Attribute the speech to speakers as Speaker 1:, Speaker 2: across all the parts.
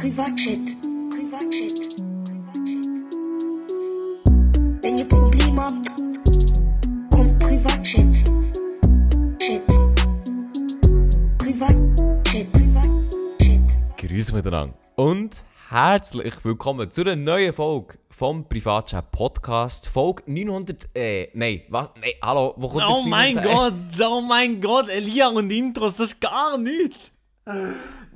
Speaker 1: Privatchat. Privatchat. Wenn ihr Probleme habt, kommt Privatchat. Chat. Privatchat. Privatchat.
Speaker 2: Grüß miteinander und herzlich willkommen zu einer neuen Folge vom Privatchat Podcast. Folge 900. Äh, nein, was? Nein, hallo, wo kommt
Speaker 3: Oh
Speaker 2: jetzt
Speaker 3: mein
Speaker 2: 900?
Speaker 3: Gott, oh mein Gott, Elia und Intros, das ist gar nichts.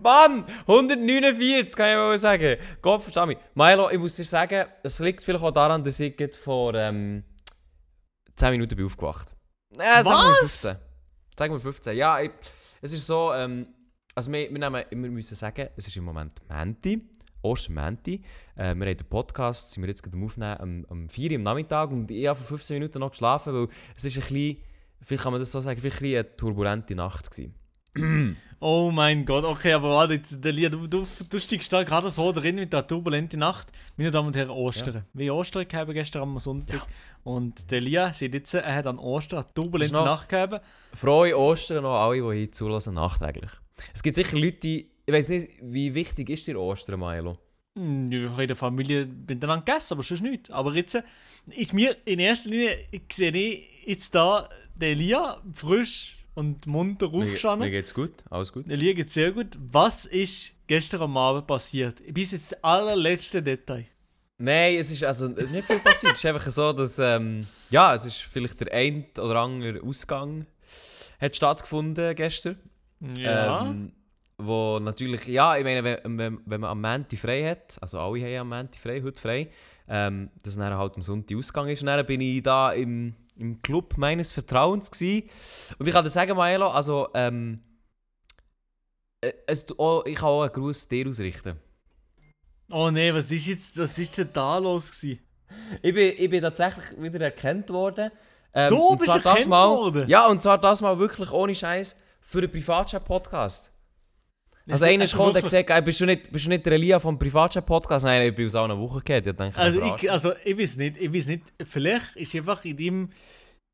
Speaker 2: Mann! 149, kann ich mal sagen. Gott, versteh mich. Milo, ich muss dir sagen, es liegt vielleicht auch daran, dass ich gerade vor ähm, 10 Minuten bin aufgewacht. Äh, sagen wir
Speaker 3: Was?
Speaker 2: 15. Sagen wir 15. Ja, ich, es ist so, ähm, also wir, wir, nehmen, wir müssen sagen, es ist im Moment Menti, Ostermenti. Äh, wir haben den Podcast, sind wir jetzt gerade am Aufnehmen, am, am 4 Uhr am Nachmittag und ich habe vor 15 Minuten noch geschlafen, weil es ist ein bisschen, vielleicht kann man das so sagen, vielleicht ein bisschen eine turbulente Nacht gewesen.
Speaker 3: Oh mein Gott, okay, aber warte, jetzt, Elia, du, du, du steigst da gerade so drin mit der turbulenten Nacht. Meine Damen und Herren, Ostern. Wie Ostern gehabt gestern am Sonntag. Und der Elia sieht jetzt, er hat an Ostern eine turbulente Nacht gehabt.
Speaker 2: Frohe Ostern noch alle, die hier zulassen, nachträglich. Es gibt sicher Leute, die, ich weiß nicht, wie wichtig ist dir Ostern, Milo?
Speaker 3: Hm, Ich habe in der Familie miteinander gegessen, aber sonst nicht. Aber jetzt äh, ist mir in erster Linie, ich sehe ich jetzt da den Elia frisch und munter
Speaker 2: Mir,
Speaker 3: aufgestanden.
Speaker 2: mir geht's gut, alles gut.
Speaker 3: Der Liga geht sehr gut. Was ist gestern am Abend passiert? Bis jetzt das allerletzte Detail.
Speaker 2: Nein, es ist also nicht viel passiert. es ist einfach so, dass, ähm, ja, es ist vielleicht der ein oder andere Ausgang hat stattgefunden gestern.
Speaker 3: Ja.
Speaker 2: Ähm, wo natürlich, ja, ich meine, wenn, wenn, wenn man am Montag frei hat, also alle haben am Montag frei, heute frei, ähm, dass dann halt am Sonntag Ausgang ist. Und dann bin ich da im, im Club meines Vertrauens gewesen. Und ich kann dir sagen, Maelo, also, ähm, äh, es, oh, ich kann auch einen Gruß dir ausrichten.
Speaker 3: oh nee, was ist jetzt, was ist denn da los gewesen?
Speaker 2: Ich bin, ich bin tatsächlich wieder erkannt worden. Ähm,
Speaker 3: Du bist erkannt
Speaker 2: mal,
Speaker 3: worden?
Speaker 2: Ja, und zwar das mal wirklich ohne Scheiß für einen Privatchat-Podcast. Also einer ist gekommen und hat gesagt, ey, bist, du nicht, bist du nicht der Elia vom Privatchat-Podcast? Nein, ich bin aus einer Woche gehört. Ich denke,
Speaker 3: Also ich, also ich weiß nicht, ich weiß nicht, vielleicht ist einfach in deinem,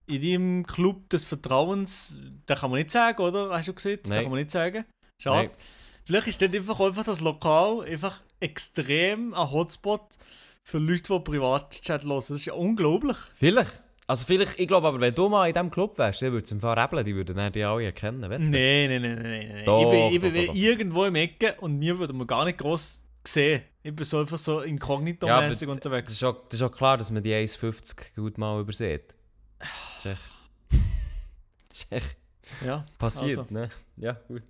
Speaker 3: in deinem Club des Vertrauens, da kann man nicht sagen, oder? Hast du gesehen? Da kann man nicht sagen. Schade.
Speaker 2: Nein.
Speaker 3: Vielleicht ist dort einfach, einfach das Lokal einfach extrem ein Hotspot für Leute, die Privatchat hören. Das ist ja unglaublich.
Speaker 2: Vielleicht. Also vielleicht, ich glaube aber, wenn du mal in diesem Club wärst, dann würde es im Fall rebeln, die würden die alle erkennen. weißt du?
Speaker 3: Nein, nein, nein, nein, nein.
Speaker 2: Doch,
Speaker 3: ich bin, ich bin irgendwo im Ecke und mir würde man gar nicht groß sehen. Ich bin so einfach so inkognito-mäßig
Speaker 2: aber
Speaker 3: unterwegs.
Speaker 2: Das ist, auch, das ist auch klar, dass man die 1,50 gut mal übersieht. Ist echt
Speaker 3: Ja,
Speaker 2: passiert,
Speaker 3: Also.
Speaker 2: ne? Ja, gut.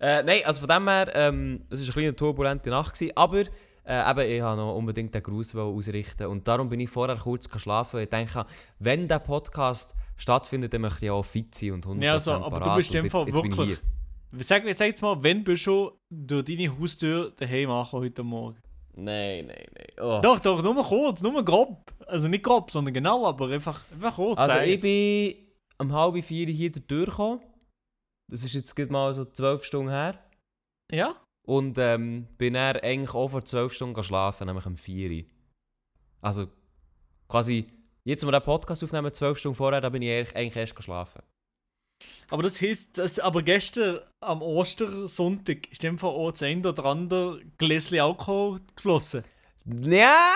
Speaker 2: Äh, nein, also von dem her, ähm, es war eine kleine turbulente Nacht, gewesen, aber äh, eben, ich wollte noch unbedingt den Gruß ausrichten und darum bin ich vorher kurz schlafen. Ich denke, wenn der Podcast stattfindet, dann möchte ich auch fit sein und 100%
Speaker 3: Ja, also, aber du
Speaker 2: parat.
Speaker 3: bist
Speaker 2: Und
Speaker 3: in dem Fall wirklich- sag, sag jetzt mal, wenn bist du durch deine Haustür daheim machen heute Morgen?
Speaker 2: Nein, nein, nein. Oh.
Speaker 3: Doch, doch, nur kurz, nur grob. Also nicht grob, sondern genau, aber einfach, einfach kurz.
Speaker 2: Also
Speaker 3: sagen.
Speaker 2: ich bin um halb vier hier durchgekommen. Das ist jetzt gerade mal so zwölf Stunden her.
Speaker 3: Ja?
Speaker 2: Und ähm, bin dann eigentlich auch vor 12 Stunden schlafen, nämlich um 4 Uhr. Also quasi, jetzt, wo wir den Podcast aufnehmen, 12 Stunden vorher, da bin ich eigentlich, erst geschlafen.
Speaker 3: Aber das heisst, dass, aber gestern am Ostersonntag ist dem Fall auch das eine oder andere Gläschen Alkohol geflossen.
Speaker 2: Ja!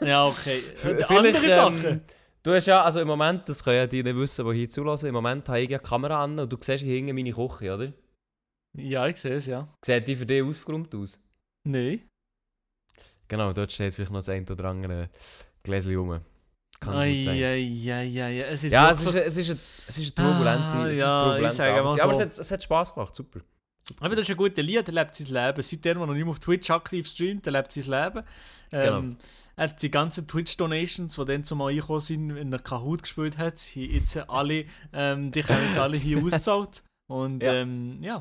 Speaker 3: Ja, okay. Und
Speaker 2: Vielleicht,
Speaker 3: andere
Speaker 2: ähm,
Speaker 3: Sachen.
Speaker 2: Du hast ja, also im Moment, das können ja die nicht wissen, die hier zulassen, im Moment habe ich ja die Kamera an und du siehst hier hinten meine Küche, oder?
Speaker 3: Ja, ich sehe es, ja.
Speaker 2: Sieht die für dich aufgeräumt aus?
Speaker 3: Nein.
Speaker 2: Genau, dort steht vielleicht noch das eine oder andere Gläschen rum. Kann gut sein.
Speaker 3: Eieieiei, es ist
Speaker 2: Ja, es ist, es ist, eine, es ist eine turbulente,
Speaker 3: Ah,
Speaker 2: es ist
Speaker 3: ja,
Speaker 2: turbulente
Speaker 3: ich sage mal
Speaker 2: Ja, aber
Speaker 3: so.
Speaker 2: es hat, es hat Spass gemacht, super. super.
Speaker 3: Aber das ist ein guter Lied, der lebt sein Leben. Seitdem, er noch nicht mehr auf Twitch aktiv streamt, der lebt sein Leben. Ähm, Er hat die ganzen Twitch-Donations, die dann zumal eingekommen sind, wenn er Kahoot gespielt hat, jetzt alle, ähm, die haben jetzt alle hier ausgezahlt. Und
Speaker 2: Ja.
Speaker 3: ähm, ja.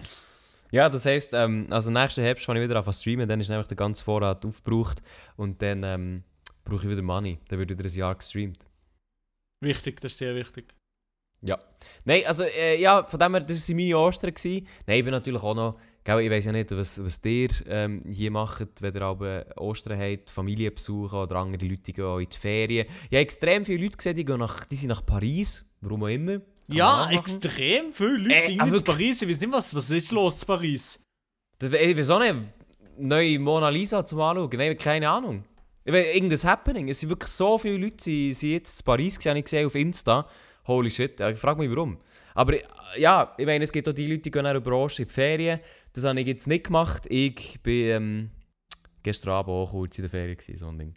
Speaker 2: Ja, das heisst, ähm, also nächsten Herbst fange ich wieder an streamen, dann ist nämlich der ganze Vorrat aufgebraucht und dann ähm, brauche ich wieder Money. Dann wird wieder ein Jahr gestreamt.
Speaker 3: Wichtig, das ist sehr wichtig.
Speaker 2: Ja. Nein, also äh, ja, von dem her, das waren meine Ostern. Gewesen. Nein, ich bin natürlich auch noch, gell, ich weiß ja nicht, was, was ihr ähm, hier macht, wenn ihr aber Ostern habt, Familie besuchen oder andere Leute gehen in die Ferien. Ich habe extrem viele Leute gesehen, die, gehen nach, die sind nach Paris, warum auch immer. Kann
Speaker 3: ja, extrem viele Leute
Speaker 2: Äh,
Speaker 3: sind in
Speaker 2: wirklich?
Speaker 3: Paris. Ich weiß nicht, was, was ist los in Paris.
Speaker 2: Ich weiß auch nicht, neue Mona Lisa zum Anschauen. Nein, keine Ahnung. Irgendein Happening. Es sind wirklich so viele Leute, die sind jetzt in Paris gesehen, ich gesehen auf Insta. Holy shit, ich frage mich warum. Aber ja, ich meine, es gibt auch die Leute, die gehen in der Branche in die Ferien. Das habe ich jetzt nicht gemacht. Ich bin ähm, gestern Abend auch kurz in der Ferien gewesen, so ein Ding.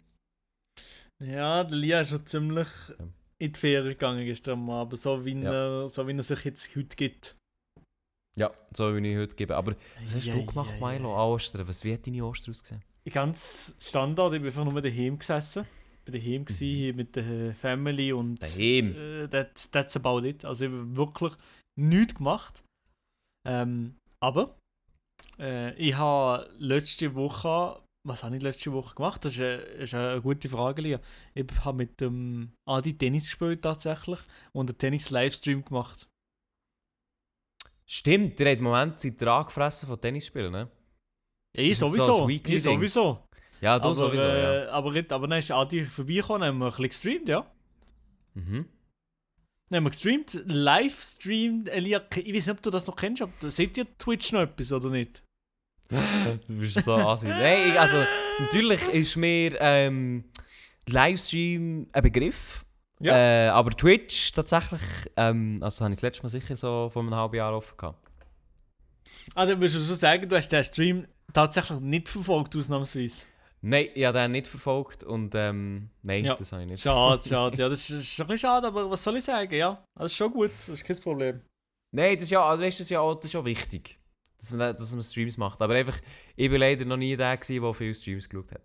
Speaker 3: Ja, der Lia ist schon ziemlich
Speaker 2: Ja.
Speaker 3: In die Ferien gegangen gestern Abend, so wie,
Speaker 2: Ja.
Speaker 3: er, so wie er sich jetzt heute gibt.
Speaker 2: Ja, so wie ich heute gebe. Aber was hast
Speaker 3: Ja,
Speaker 2: du gemacht,
Speaker 3: ja.
Speaker 2: Milo, an Ostern? Was, wie hat deine Ostern ausgesehen?
Speaker 3: Ganz Standard, ich bin einfach nur daheim gesessen. Ich war daheim gewesen, hier mit der Family und
Speaker 2: Mhm. Daheim?
Speaker 3: äh, that, that's about it. Also ich habe wirklich nichts gemacht. Ähm, aber äh, ich habe letzte Woche, was habe ich letzte Woche gemacht? Das ist eine, ist eine gute Frage, Lia. Ich habe mit dem Adi Tennis gespielt tatsächlich und einen Tennis-Livestream gemacht.
Speaker 2: Stimmt, ihr habt im Moment seid ihr angefressen von Tennisspielen, ne?
Speaker 3: Ja, ich
Speaker 2: so
Speaker 3: sowieso.
Speaker 2: Weekly-Ding.
Speaker 3: ich sowieso.
Speaker 2: Ja, du
Speaker 3: aber,
Speaker 2: sowieso, ja.
Speaker 3: äh, aber, nicht- aber dann ist Adi vorbeigekommen, haben wir ein bisschen gestreamt, ja.
Speaker 2: Mhm.
Speaker 3: Dann haben wir gestreamt, live streamt, Elia, ich weiß nicht, ob du das noch kennst, aber seht ihr Twitch noch etwas oder nicht?
Speaker 2: Du bist so assi. Nein, ich- also natürlich ist mir ähm, Livestream ein Begriff.
Speaker 3: Ja.
Speaker 2: Äh, aber Twitch tatsächlich, ähm, also habe ich das letzte Mal sicher so vor einem halben Jahr offen gehabt.
Speaker 3: Also würdest du so sagen, du hast den Stream tatsächlich nicht verfolgt, ausnahmsweise?
Speaker 2: Nein, ich habe den nicht verfolgt und ähm, nein,
Speaker 3: Ja.
Speaker 2: das habe ich nicht.
Speaker 3: Schade, schade. Ja, das ist, ein bisschen schade, aber was soll ich sagen? Ja, das ist schon gut, das ist kein Problem.
Speaker 2: Nein, das ist ja, also weißt, das ist ja auch, das ist ja wichtig, dass man, dass man Streams macht. Aber einfach, ich bin leider noch nie der gewesen, der viele Streams geschaut hat.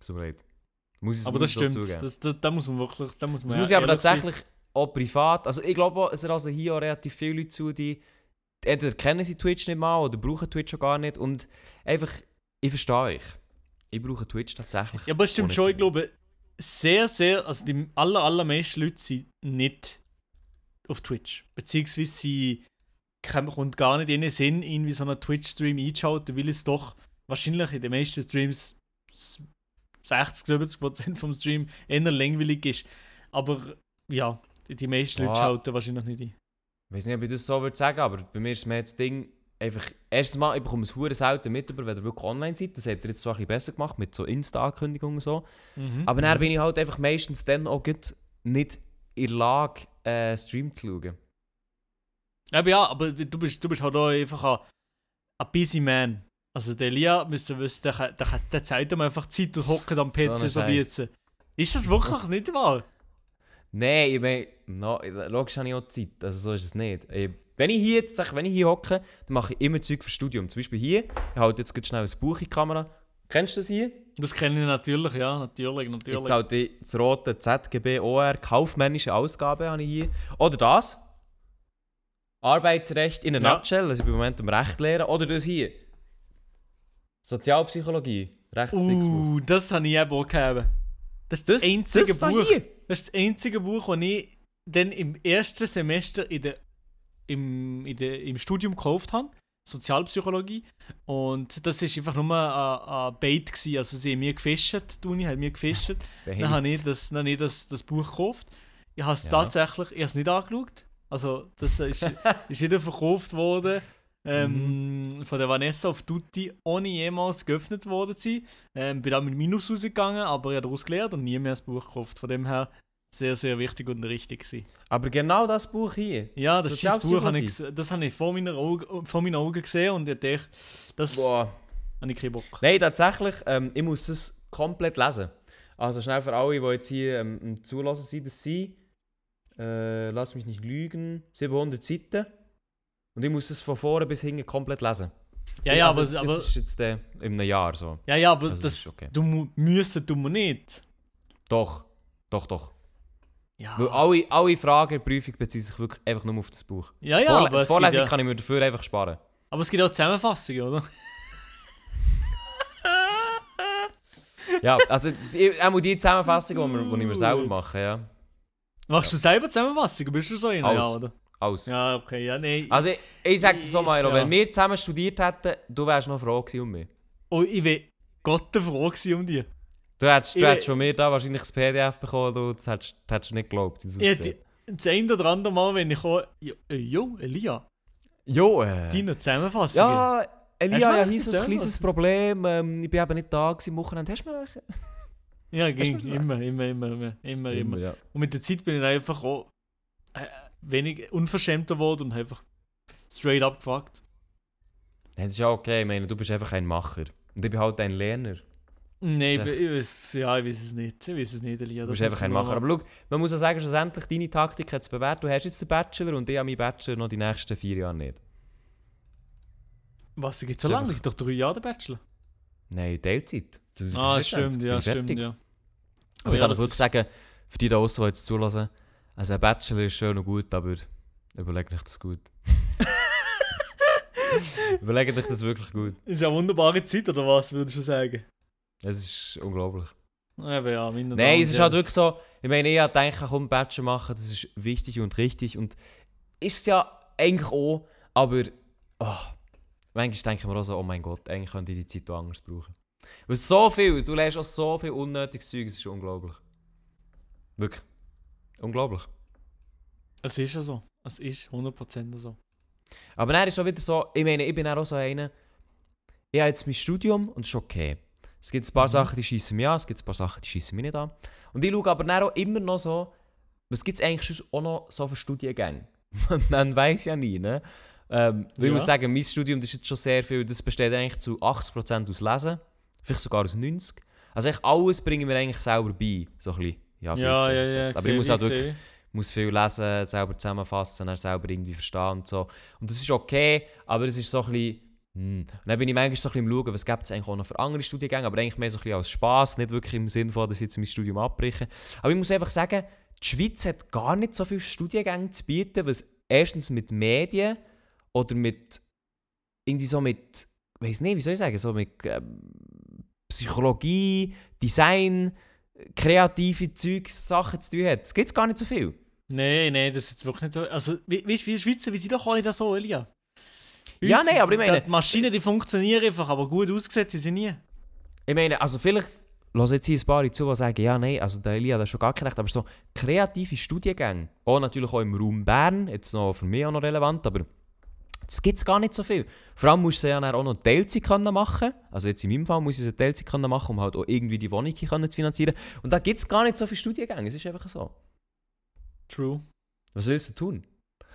Speaker 2: So leid. Muss ich
Speaker 3: Aber
Speaker 2: muss
Speaker 3: das stimmt,
Speaker 2: zugeben.
Speaker 3: das, das, da muss man wirklich, da muss man
Speaker 2: Das
Speaker 3: ja
Speaker 2: muss ich aber
Speaker 3: ehrlich sein.
Speaker 2: tatsächlich auch privat. Also ich glaube, es rasen hier auch relativ viele Leute zu, die entweder kennen sie Twitch nicht mal oder brauchen Twitch schon gar nicht. Und einfach, ich verstehe euch. Ich brauche Twitch tatsächlich.
Speaker 3: Ja, aber es stimmt schon, ich glaube, sehr, sehr, also die aller, allermeisten Leute sind nicht auf Twitch. Beziehungsweise sie kommt gar nicht in den Sinn, irgendwie so einen Twitch-Stream einzuschalten, weil es doch wahrscheinlich in den meisten Streams s- 60, 70 Prozent vom Stream eher langweilig ist. Aber ja, die, meisten Leute schalten wahrscheinlich nicht ein.
Speaker 2: Ich weiß nicht, ob ich das so würde sagen, aber bei mir ist mir das Ding einfach. Erstens mal, ich bekomme es hure selten mit, über, wenn ihr wirklich online seid. Das hat ihr jetzt so ein bisschen besser gemacht mit so Insta-Ankündigungen und so.
Speaker 3: Mhm.
Speaker 2: Aber dann bin ich halt einfach meistens dann auch nicht in der Lage, äh, Stream zu schauen.
Speaker 3: Aber ja, aber du bist, du bist halt auch einfach ein, ein busy man. Also der Lia, müsst ihr wissen, der, der, kann- der zeigt ihm einfach Zeit und hockt am PC
Speaker 2: So
Speaker 3: so, wie jetzt. Ist das wirklich nicht wahr?
Speaker 2: Nein, ich meine, no, logisch habe ich auch Zeit, also so ist es nicht. Ich, wenn ich hier, jetzt wenn ich hier hocke, dann mache ich immer Zeug fürs Studium. Zum Beispiel hier, ich halte jetzt schnell ein Buch in die Kamera. Kennst du das hier?
Speaker 3: Das kenne ich natürlich, ja, natürlich, natürlich.
Speaker 2: Jetzt halte ich das rote ZGB OR, kaufmännische Ausgabe, habe ich hier. Oder das. Arbeitsrecht in a
Speaker 3: Ja.
Speaker 2: nutshell, also ich bin im Moment am Recht lehren. Oder das hier. Sozialpsychologie, Rechtsdingsbuch.
Speaker 3: Uh, das habe ich eben auch gehabt. Das ist das,
Speaker 2: Das-
Speaker 3: einzige
Speaker 2: das da
Speaker 3: Buch.
Speaker 2: hier?
Speaker 3: Das ist das einzige Buch, das ich dann im ersten Semester in der, im, in der, im Studium gekauft habe. Sozialpsychologie. Und das war einfach nur ein, ein Bait. Gewesen. Also sie haben mir gefischt, die Uni hat mir gefischt. Dann habe ich, das, dann habe ich das, das Buch gekauft. Ich habe es
Speaker 2: Ja.
Speaker 3: tatsächlich ich habe es nicht angeschaut. Also, das ist, ist wieder verkauft worden ähm,
Speaker 2: Mhm.
Speaker 3: von der Vanessa auf Tutti, ohne jemals geöffnet worden zu sein. Ähm, bin dann mit Minus rausgegangen, aber ich habe daraus gelernt und nie mehr das Buch gekauft. Von dem her sehr, sehr wichtig und richtig gewesen.
Speaker 2: Aber genau das Buch hier.
Speaker 3: Ja, das, ist das Buch habe ich, das habe ich vor meinen, Augen, vor meinen Augen gesehen und ich dachte, das
Speaker 2: Boah.
Speaker 3: habe ich keinen Bock.
Speaker 2: Nein, tatsächlich, ähm, ich muss es komplett lesen. Also schnell für alle, die jetzt hier ähm, Zulassen sind, das sind, äh, lass mich nicht lügen, 700 Seiten. Und ich muss es von vorne bis hinten komplett lesen.
Speaker 3: Ja, ja,
Speaker 2: also,
Speaker 3: aber,
Speaker 2: das
Speaker 3: aber,
Speaker 2: ist jetzt äh, in einem Jahr so.
Speaker 3: ja, ja, aber
Speaker 2: Also, das
Speaker 3: das,
Speaker 2: okay.
Speaker 3: du müssen tun wir nicht.
Speaker 2: Doch, doch, doch.
Speaker 3: Ja,
Speaker 2: Weil alle, alle Fragen in der Prüfung beziehen sich wirklich einfach nur auf das Buch.
Speaker 3: ja, ja
Speaker 2: Vorle
Speaker 3: aber,
Speaker 2: die Vorlesung
Speaker 3: ja,
Speaker 2: kann ich mir dafür einfach sparen.
Speaker 3: aber es gibt auch Zusammenfassungen, oder?
Speaker 2: Ja, also die, auch die Zusammenfassung, die wir, die ich mir selber mache, ja.
Speaker 3: Machst du selber Zusammenfassungen? Bist du so einer? Ja, oder?
Speaker 2: Alles.
Speaker 3: Ja, okay, ja, nein.
Speaker 2: Also ich, ich sage dir so mal,
Speaker 3: Ja.
Speaker 2: wenn wir zusammen studiert hätten, du wärst noch froh gewesen um mich.
Speaker 3: Oh, ich wäre Gott froh gewesen um dich.
Speaker 2: Du hättest, du
Speaker 3: Ich-
Speaker 2: hättest von mir da wahrscheinlich das PDF bekommen, du, das hättest, das hättest du nicht geglaubt. aussieht.
Speaker 3: hätte das ein oder andere Mal, wenn ich komme, jo, äh, jo Elia,
Speaker 2: Jo, äh.
Speaker 3: deine Zusammenfassungen.
Speaker 2: Ja, Elia, ja, hier so ein kleines? Problem. Ähm, ich bin eben nicht da gewesen am Wochenende. Hast du mir welche?
Speaker 3: Ja, ging. Immer, immer, immer, immer, immer, immer.
Speaker 2: ja.
Speaker 3: Und mit der Zeit bin ich einfach auch äh, wenig unverschämter geworden und einfach straight up gefragt.
Speaker 2: Nein, das ist ja okay. Ich meine, du bist einfach ein Macher. Und ich bin halt ein Lerner.
Speaker 3: Nein, ich, ich weiß, ja, ich weiß es nicht. Ich weiß es nicht, Elia.
Speaker 2: Du bist einfach ein Macher. Aber schau, man muss auch sagen, schlussendlich, deine Taktik hat es bewährt. Du hast jetzt den Bachelor und ich habe meinen Bachelor noch die nächsten vier Jahre nicht.
Speaker 3: Was, gibt so lange?
Speaker 2: einfach-
Speaker 3: doch drei Jahre der Bachelor.
Speaker 2: Nein, Teilzeit.
Speaker 3: Ah,
Speaker 2: 25,
Speaker 3: stimmt, ja, stimmt, ja.
Speaker 2: Aber ich
Speaker 3: ja,
Speaker 2: kann euch wirklich sagen, für die da draussen, die jetzt zulassen, also ein Bachelor ist schön und gut, aber überlegt euch das gut. überlegt euch das wirklich gut.
Speaker 3: Ist eine wunderbare Zeit, oder was, würdest du sagen?
Speaker 2: Es ist unglaublich.
Speaker 3: Eben, ja, minder
Speaker 2: Nein, es ist halt wirklich so, ich meine, ich gedacht, komm, Bachelor machen, das ist wichtig und richtig und ist es ja eigentlich auch, aber oh, manchmal denke ich mir auch so, oh mein Gott, eigentlich könnte ich die Zeit auch anders brauchen. Weil so viel, du lernst auch so viel unnötiges Zeug, es ist unglaublich. Wirklich. Unglaublich.
Speaker 3: Es ist ja so. Es ist 100% so.
Speaker 2: Aber dann ist auch wieder so, ich meine, ich bin auch so einer, ich habe jetzt mein Studium und das ist okay. Es gibt ein paar
Speaker 3: Mhm.
Speaker 2: Sachen, die schießen mich an, es gibt ein paar Sachen, die schießen mich nicht an. Und ich schaue aber dann auch immer noch so, was gibt es eigentlich sonst auch noch so für Studiengänge? Man weiß ja nie, ne? Ähm, weil Ich
Speaker 3: Ja.
Speaker 2: muss sagen, mein Studium das ist jetzt schon sehr viel, das besteht eigentlich zu 80% aus Lesen, vielleicht sogar aus 90%. Also eigentlich alles bringen wir eigentlich selber bei, so ein bisschen. Ja,
Speaker 3: Ja, ja, ja.
Speaker 2: Aber ich muss halt
Speaker 3: ich,
Speaker 2: wirklich muss viel lesen, selber zusammenfassen, dann selber irgendwie verstehen und so. Und das ist okay, aber es ist so ein bisschen... Hm. Und dann bin ich manchmal so ein bisschen am schauen, was gibt es eigentlich auch noch für andere Studiengänge, aber eigentlich mehr so ein bisschen als Spass, nicht wirklich im Sinn von, dass ich jetzt mein Studium abbreche. Aber ich muss einfach sagen, die Schweiz hat gar nicht so viele Studiengänge zu bieten, was erstens mit Medien oder mit... irgendwie so mit... Weiß nicht, wie soll ich sagen, so mit ähm, Psychologie, Design, kreative Zeugs, Sachen zu tun hat. Es gibt gar nicht so viel.
Speaker 3: Nein, nein, das ist jetzt wirklich nicht so. Also, wie, weißt du, Schweizer, wie sind doch alle da so, Elia? Bei
Speaker 2: Ja,
Speaker 3: uns
Speaker 2: nein, aber ich meine-
Speaker 3: Die Maschinen, die funktionieren einfach, aber gut ausgesetzt sind sie nie.
Speaker 2: Ich meine, also vielleicht hören jetzt hier ein paar zu, die sagen, ja, nein, also der Elia hat schon gar kein Recht, aber so kreative Studiengänge, auch natürlich auch im Raum Bern, jetzt noch für mich auch noch relevant, aber das gibt es gar nicht so viel. Vor allem musst du ja dann auch noch Teilzeit machen Also jetzt in meinem Fall muss ich eine Teilzeit machen um halt auch irgendwie die Wohnung zu finanzieren. Und da gibt es gar nicht so viele Studiengänge, es ist einfach so.
Speaker 3: True.
Speaker 2: Was willst du tun?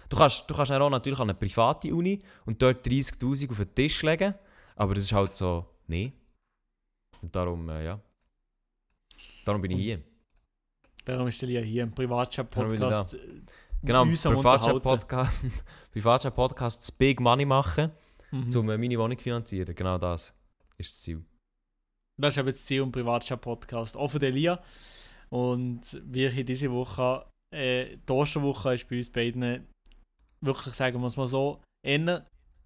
Speaker 2: Du kannst, du kannst dann auch natürlich an eine private Uni und dort 30'000 auf den Tisch legen, aber das ist halt so, nee. Und darum, äh, ja. Darum bin ich hier.
Speaker 3: Darum ist Elia hier im
Speaker 2: Darum Genau,
Speaker 3: uns am
Speaker 2: Privatchat-Podcast Privatchat-Podcast das Big Money machen,
Speaker 3: Mhm.
Speaker 2: um meine Wohnung zu finanzieren. Genau das ist das Ziel.
Speaker 3: Das ist eben das Ziel im Privatchat-Podcast. Auch für den Elia. Und wir hier diese Woche, äh, die Osterwoche ist bei uns beiden, wirklich sagen wir es mal so, eher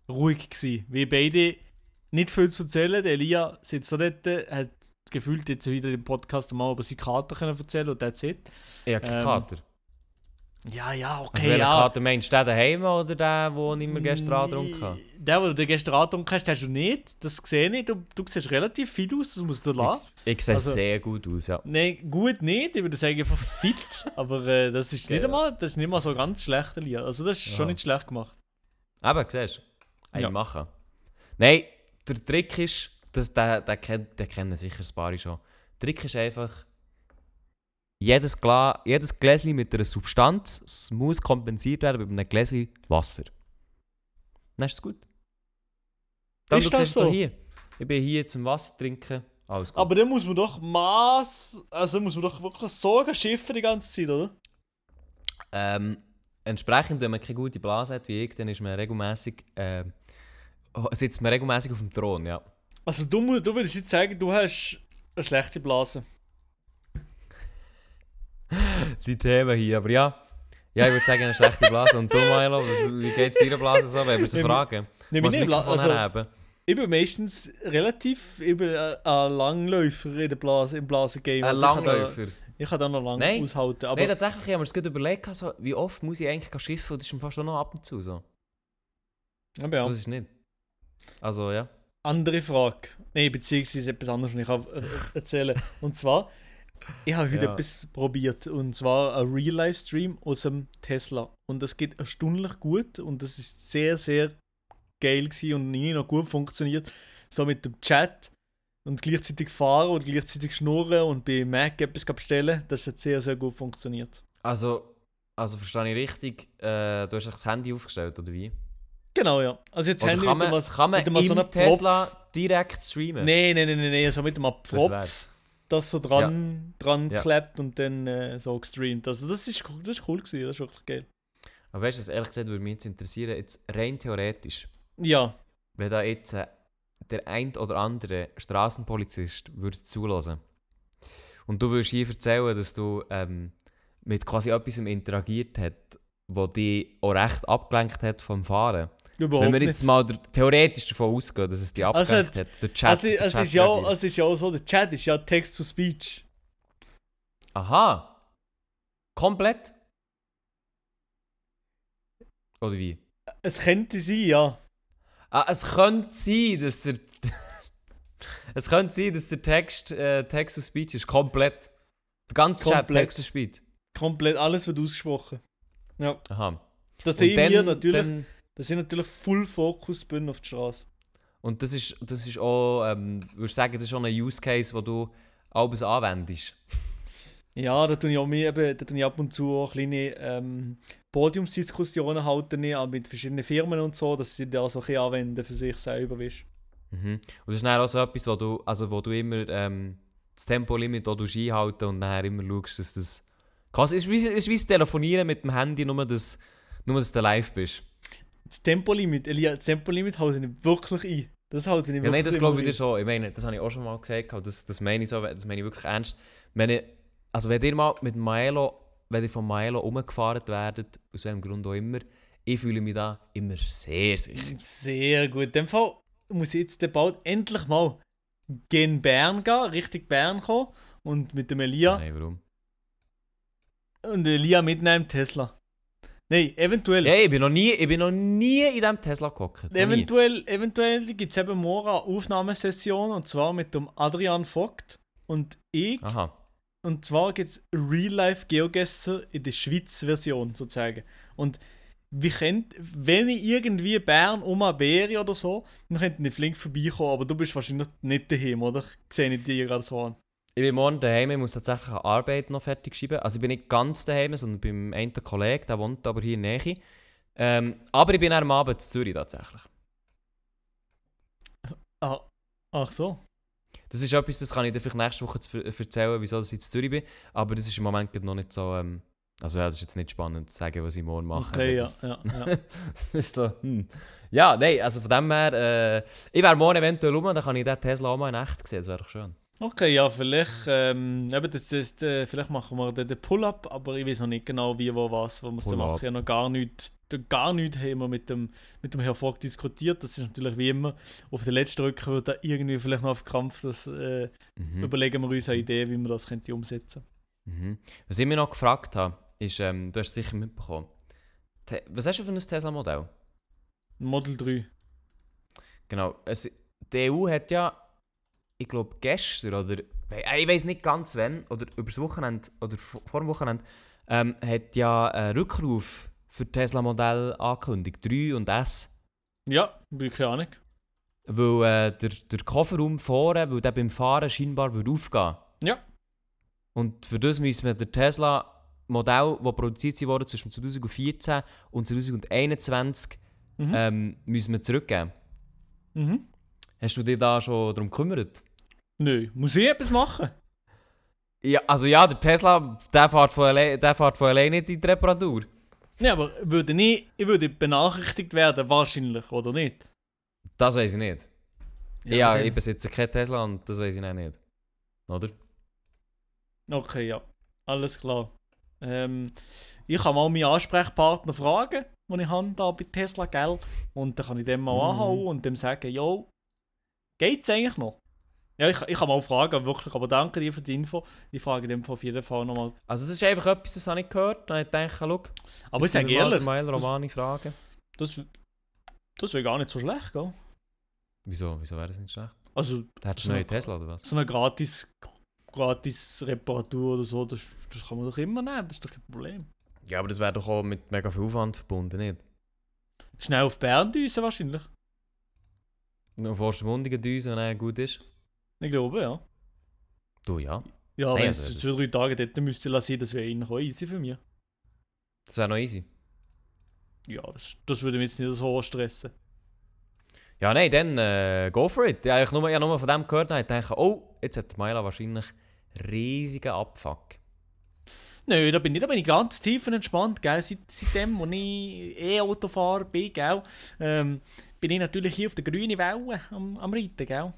Speaker 3: ruhig gewesen. Wir beide nicht viel zu erzählen. Der Elia sitzt so dort, hat gefühlt jetzt wieder im Podcast mal über seine Kater können erzählen und that's it.
Speaker 2: Ich habe keinen
Speaker 3: Ähm,
Speaker 2: Kater.
Speaker 3: Ja, ja,
Speaker 2: Also
Speaker 3: okay,
Speaker 2: welchen
Speaker 3: ja.
Speaker 2: Kater meinst du? Den daheim oder den, den ich mir gestern Abend getrunken habe?
Speaker 3: Der, den du gestern angetrunken hast, hast du nicht. Das sehe ich. Du, du siehst relativ fit aus, das musst du lassen.
Speaker 2: Ich, ich sehe
Speaker 3: Also-
Speaker 2: sehr gut aus, ja.
Speaker 3: Nein, gut nicht, ich würde sagen einfach fit, aber äh, das ist nicht einmal, das ist nicht mal so ganz schlecht, Elia. Also das ist schon
Speaker 2: Ja.
Speaker 3: nicht schlecht gemacht.
Speaker 2: Eben, siehst du?
Speaker 3: Ja.
Speaker 2: machen. Nein, der Trick ist, das, der, der, kennt, der kennen sicher ein paar schon. Der Trick ist einfach, jedes, Gla jedes Gläschen mit einer Substanz muss kompensiert werden mit einem Gläschen Wasser. Dann ist es gut. Dann
Speaker 3: Ist
Speaker 2: du
Speaker 3: das
Speaker 2: siehst
Speaker 3: so?
Speaker 2: hier. Ich bin hier zum Wasser trinken. Alles gut.
Speaker 3: Aber dann muss man doch Maß, also muss man doch wirklich Sorgen schiffen die ganze Zeit, oder?
Speaker 2: Ähm, entsprechend, wenn man keine gute Blase hat wie ich, dann ist man regelmäßig, äh, sitzt man regelmäßig auf dem Thron, ja.
Speaker 3: Also du, du würdest jetzt sagen, du hast eine schlechte Blase.
Speaker 2: die Themen hier. Aber ja, ja ich würde sagen, eine schlechte Blase. Und du, Milo, wie geht es deiner Blase so? Wenn wir sie fragen.
Speaker 3: Nehm
Speaker 2: Was
Speaker 3: ich nicht, also,
Speaker 2: herhaben.
Speaker 3: ich bin meistens relativ eben ein ein Langläufer in der Blase, im Blasengame.
Speaker 2: Ein
Speaker 3: Also
Speaker 2: Langläufer.
Speaker 3: Ich kann da noch lang
Speaker 2: Nein.
Speaker 3: aushalten. Aber
Speaker 2: Nein, tatsächlich haben wir uns überlegt, also, wie oft muss ich eigentlich schiffen? Und das ist fast schon noch ab und zu so.
Speaker 3: aber ja.
Speaker 2: So ist es nicht. Also, ja.
Speaker 3: Andere Frage. Nein, beziehungsweise etwas anderes, was ich kann, äh, erzählen Und zwar, ich habe heute
Speaker 2: Ja.
Speaker 3: etwas probiert. Und zwar ein Real-Life-Stream aus dem Tesla. Und das geht erstaunlich gut und das ist sehr, sehr geil gewesen und nie noch gut funktioniert. So mit dem Chat und gleichzeitig fahren und gleichzeitig schnurren und bei Mac etwas bestellen. Das hat sehr, sehr gut funktioniert.
Speaker 2: Also, also verstehe ich richtig, äh, du hast das Handy aufgestellt, oder wie?
Speaker 3: Genau, ja. Also jetzt
Speaker 2: Oder
Speaker 3: Handy
Speaker 2: kann
Speaker 3: mit
Speaker 2: man,
Speaker 3: dem,
Speaker 2: kann man
Speaker 3: mit dem
Speaker 2: im
Speaker 3: so einem
Speaker 2: Tesla direkt streamen?
Speaker 3: Nein, nein, nein, nein, nee, so mit dem
Speaker 2: Das
Speaker 3: Pfropf. Das so dran, dran
Speaker 2: Ja.
Speaker 3: klebt und dann äh, so gestreamt. Also das ist, cool- das ist cool gewesen, das ist wirklich geil.
Speaker 2: Aber weißt du, was ehrlich gesagt würde mich jetzt interessieren, jetzt rein theoretisch,
Speaker 3: Ja,
Speaker 2: wenn da jetzt äh, der ein oder andere Straßenpolizist würde zulassen und du würdest hier erzählen, dass du ähm, mit quasi etwas interagiert hat, wo dich auch recht abgelenkt hat vom Fahren.
Speaker 3: Überhaupt
Speaker 2: Wenn wir
Speaker 3: nicht.
Speaker 2: jetzt mal der, theoretisch davon ausgehen, dass es dich
Speaker 3: Also,
Speaker 2: abgelenkt hat, der Chat.
Speaker 3: Also,
Speaker 2: der
Speaker 3: es,
Speaker 2: Chat
Speaker 3: ist ja, es ist ja auch so, der Chat ist ja Text-to-Speech.
Speaker 2: Aha! Komplett? Oder wie?
Speaker 3: Es könnte sein, ja.
Speaker 2: Ah, es könnte sein, dass der. es könnte sein, dass der Text, äh, Text to Speech ist komplett. Der ganze Chat
Speaker 3: Komplett.
Speaker 2: Text to Speech.
Speaker 3: Komplett alles wird ausgesprochen. Ja.
Speaker 2: Aha.
Speaker 3: Das sehen wir natürlich,
Speaker 2: dann-
Speaker 3: das sind natürlich Full Focus bin auf die Straße.
Speaker 2: und das ist, das ist auch, ähm, würdest du sagen, das ist auch ein Use Case, wo du alles anwendest.
Speaker 3: Ja, da tue ich auch mehr, eben, da tue ich ab und zu auch kleine ähm, Podiumsdiskussionen halten, auch mit verschiedenen Firmen und so, dass sie da so ein bisschen anwenden für sich selber, weißt.
Speaker 2: Mhm. Und das ist dann auch so etwas, wo du, also wo du immer ähm, das Tempolimit auch einhalten und nachher immer schaust, dass das. Es ist wie, ist wie das Telefonieren mit dem Handy, nur dass, nur dass du live bist.
Speaker 3: Das Tempolimit, Elia, das Tempolimit ich nicht wirklich ein. Das ich nicht
Speaker 2: Ja, nein, das glaube ich dir schon. Ich meine, das habe ich auch schon mal gesagt. Das, das meine ich so, das meine ich wirklich ernst. Ich, also wenn ihr mal mit Maelo, wenn ihr von Maelo umgefahren werdet, aus welchem Grund auch immer, ich fühle mich da immer sehr sicher.
Speaker 3: Sehr gut. In dem Fall muss ich jetzt bald endlich mal gen Bern gehen, Richtung Bern kommen und mit dem Elia
Speaker 2: Nein, warum?
Speaker 3: und Elia mitnehmen Tesla. Nein, eventuell.
Speaker 2: Ja, ich bin noch nie, ich bin noch nie in diesem Tesla gehockt.
Speaker 3: Eventuell, eventuell gibt es eben morgen eine Aufnahmesession und zwar mit dem Adrian Vogt und ich.
Speaker 2: Aha.
Speaker 3: Und zwar gibt es Real-Life Geogesser in der Schweiz-Version sozusagen. Und wie könnt, wenn ich irgendwie Bern um wäre oder so, dann könnte ich flink vorbeikommen, aber du bist wahrscheinlich nicht daheim, oder? Sehe ich dir gerade so an.
Speaker 2: Ich bin morgen daheim, ich muss tatsächlich eine Arbeit noch fertig schreiben. Also ich bin nicht ganz daheim, sondern beim einen Kollegen, der wohnt aber hier in der Nähe. Ähm, aber ich bin am Abend in Zürich tatsächlich.
Speaker 3: Ah, ach so.
Speaker 2: Das ist etwas, das kann ich dir vielleicht nächste Woche erzählen, wieso ich in Zürich bin. Aber das ist im Moment noch nicht so. Ähm, also ja, das ist jetzt nicht spannend zu sagen, was ich morgen mache.
Speaker 3: Okay, ja,
Speaker 2: das,
Speaker 3: ja, ja.
Speaker 2: das ist so, hm. Ja, nein, also von dem her, äh, ich wäre morgen eventuell rum, dann kann ich den Tesla auch mal in echt sehen, das wäre doch schön.
Speaker 3: Okay, ja, vielleicht, ähm, eben das ist, äh, vielleicht machen wir den, den Pull-up, aber ich weiß noch nicht genau, wie, wo, was, wo wir es machen. Ja, noch gar nicht, gar nicht haben wir mit dem, mit dem Herrn Vogt diskutiert. Das ist natürlich wie immer, auf den letzten Rücken wird da irgendwie vielleicht noch auf Krampf, das äh,
Speaker 2: Mhm.
Speaker 3: überlegen wir uns eine Idee, wie wir das könnte umsetzen
Speaker 2: Mhm. Was ich mich noch gefragt habe, ist, ähm, du hast es sicher mitbekommen. Te was hast du für ein Tesla-Modell?
Speaker 3: Model 3.
Speaker 2: Genau, es, die EU hat ja, ich glaube gestern oder, äh, ich weiß nicht ganz wann, oder übers Wochenende, oder vor dem Wochenende, ähm, hat ja einen Rückruf für Tesla-Modell angekündigt, 3 und S.
Speaker 3: Ja, bin keine Ahnung.
Speaker 2: Weil äh, der, der Kofferraum vorne, weil der beim Fahren scheinbar würde aufgehen
Speaker 3: Ja.
Speaker 2: Und für das müssen wir der Tesla-Modell, das produziert wurde zwischen 2014 und 2021,
Speaker 3: Mhm.
Speaker 2: ähm, müssen wir zurückgeben.
Speaker 3: Mhm.
Speaker 2: Hast du dich da schon darum gekümmert?
Speaker 3: Nö, muss ich etwas machen?
Speaker 2: Ja, also ja, der Tesla, der fährt von allein, der fährt von allein nicht in die Reparatur.
Speaker 3: Ja, aber würde ich, ich würde benachrichtigt werden, wahrscheinlich, oder nicht?
Speaker 2: Das weiß ich nicht. Ja,
Speaker 3: dann-
Speaker 2: ich besitze keinen Tesla und das weiß ich auch nicht. Oder?
Speaker 3: Okay, ja. Alles klar. Ähm, ich kann mal meinen Ansprechpartner fragen, den ich habe da bei Tesla, gell? Und dann kann ich dem mal
Speaker 2: Mhm.
Speaker 3: anhauen und dem sagen, jo, geht's eigentlich noch? Ja, ich, ich kann mal fragen, wirklich, aber danke dir für die Info. Ich frage dem auf jeden Fall nochmal.
Speaker 2: Also das ist einfach etwas, das habe ich gehört. Dann habe ich gedacht, schau,
Speaker 3: Aber ich sage
Speaker 2: mal
Speaker 3: ehrlich,
Speaker 2: den Mail
Speaker 3: das-
Speaker 2: Romani fragen.
Speaker 3: das, das wäre gar nicht so schlecht, gell?
Speaker 2: Wieso, wieso wäre das nicht schlecht?
Speaker 3: Also,
Speaker 2: Da hättest du
Speaker 3: So.
Speaker 2: neuen Tesla oder was?
Speaker 3: so eine gratis, gratis Reparatur oder so, das, das kann man doch immer nehmen, das ist doch kein Problem.
Speaker 2: Ja, aber das wäre doch auch mit mega viel Aufwand verbunden, nicht?
Speaker 3: Schnell auf Bern düsen wahrscheinlich.
Speaker 2: Noch Forschermundigen düsen, wenn er gut ist.
Speaker 3: Ich glaube, ja.
Speaker 2: Du ja.
Speaker 3: Ja,
Speaker 2: Nein,
Speaker 3: wenn
Speaker 2: also
Speaker 3: es zwei, drei Tage dort müsste lassen, das wäre eigentlich auch easy für mich.
Speaker 2: Das wäre noch easy.
Speaker 3: Ja, das, das würde mich jetzt nicht so stressen.
Speaker 2: Ja, nein, dann äh, go for it. Ja, ich habe nur, ich nur von dem gehört und ich dachte, oh, jetzt hat Maila wahrscheinlich riesigen Abfuck.
Speaker 3: Nö, da bin ich, da bin ich ganz tief und entspannt, gell. Seit, seitdem, als ich E-Autofahrer bin, gell, ähm, bin ich natürlich hier auf der grünen Welle am, am Reiten, gell.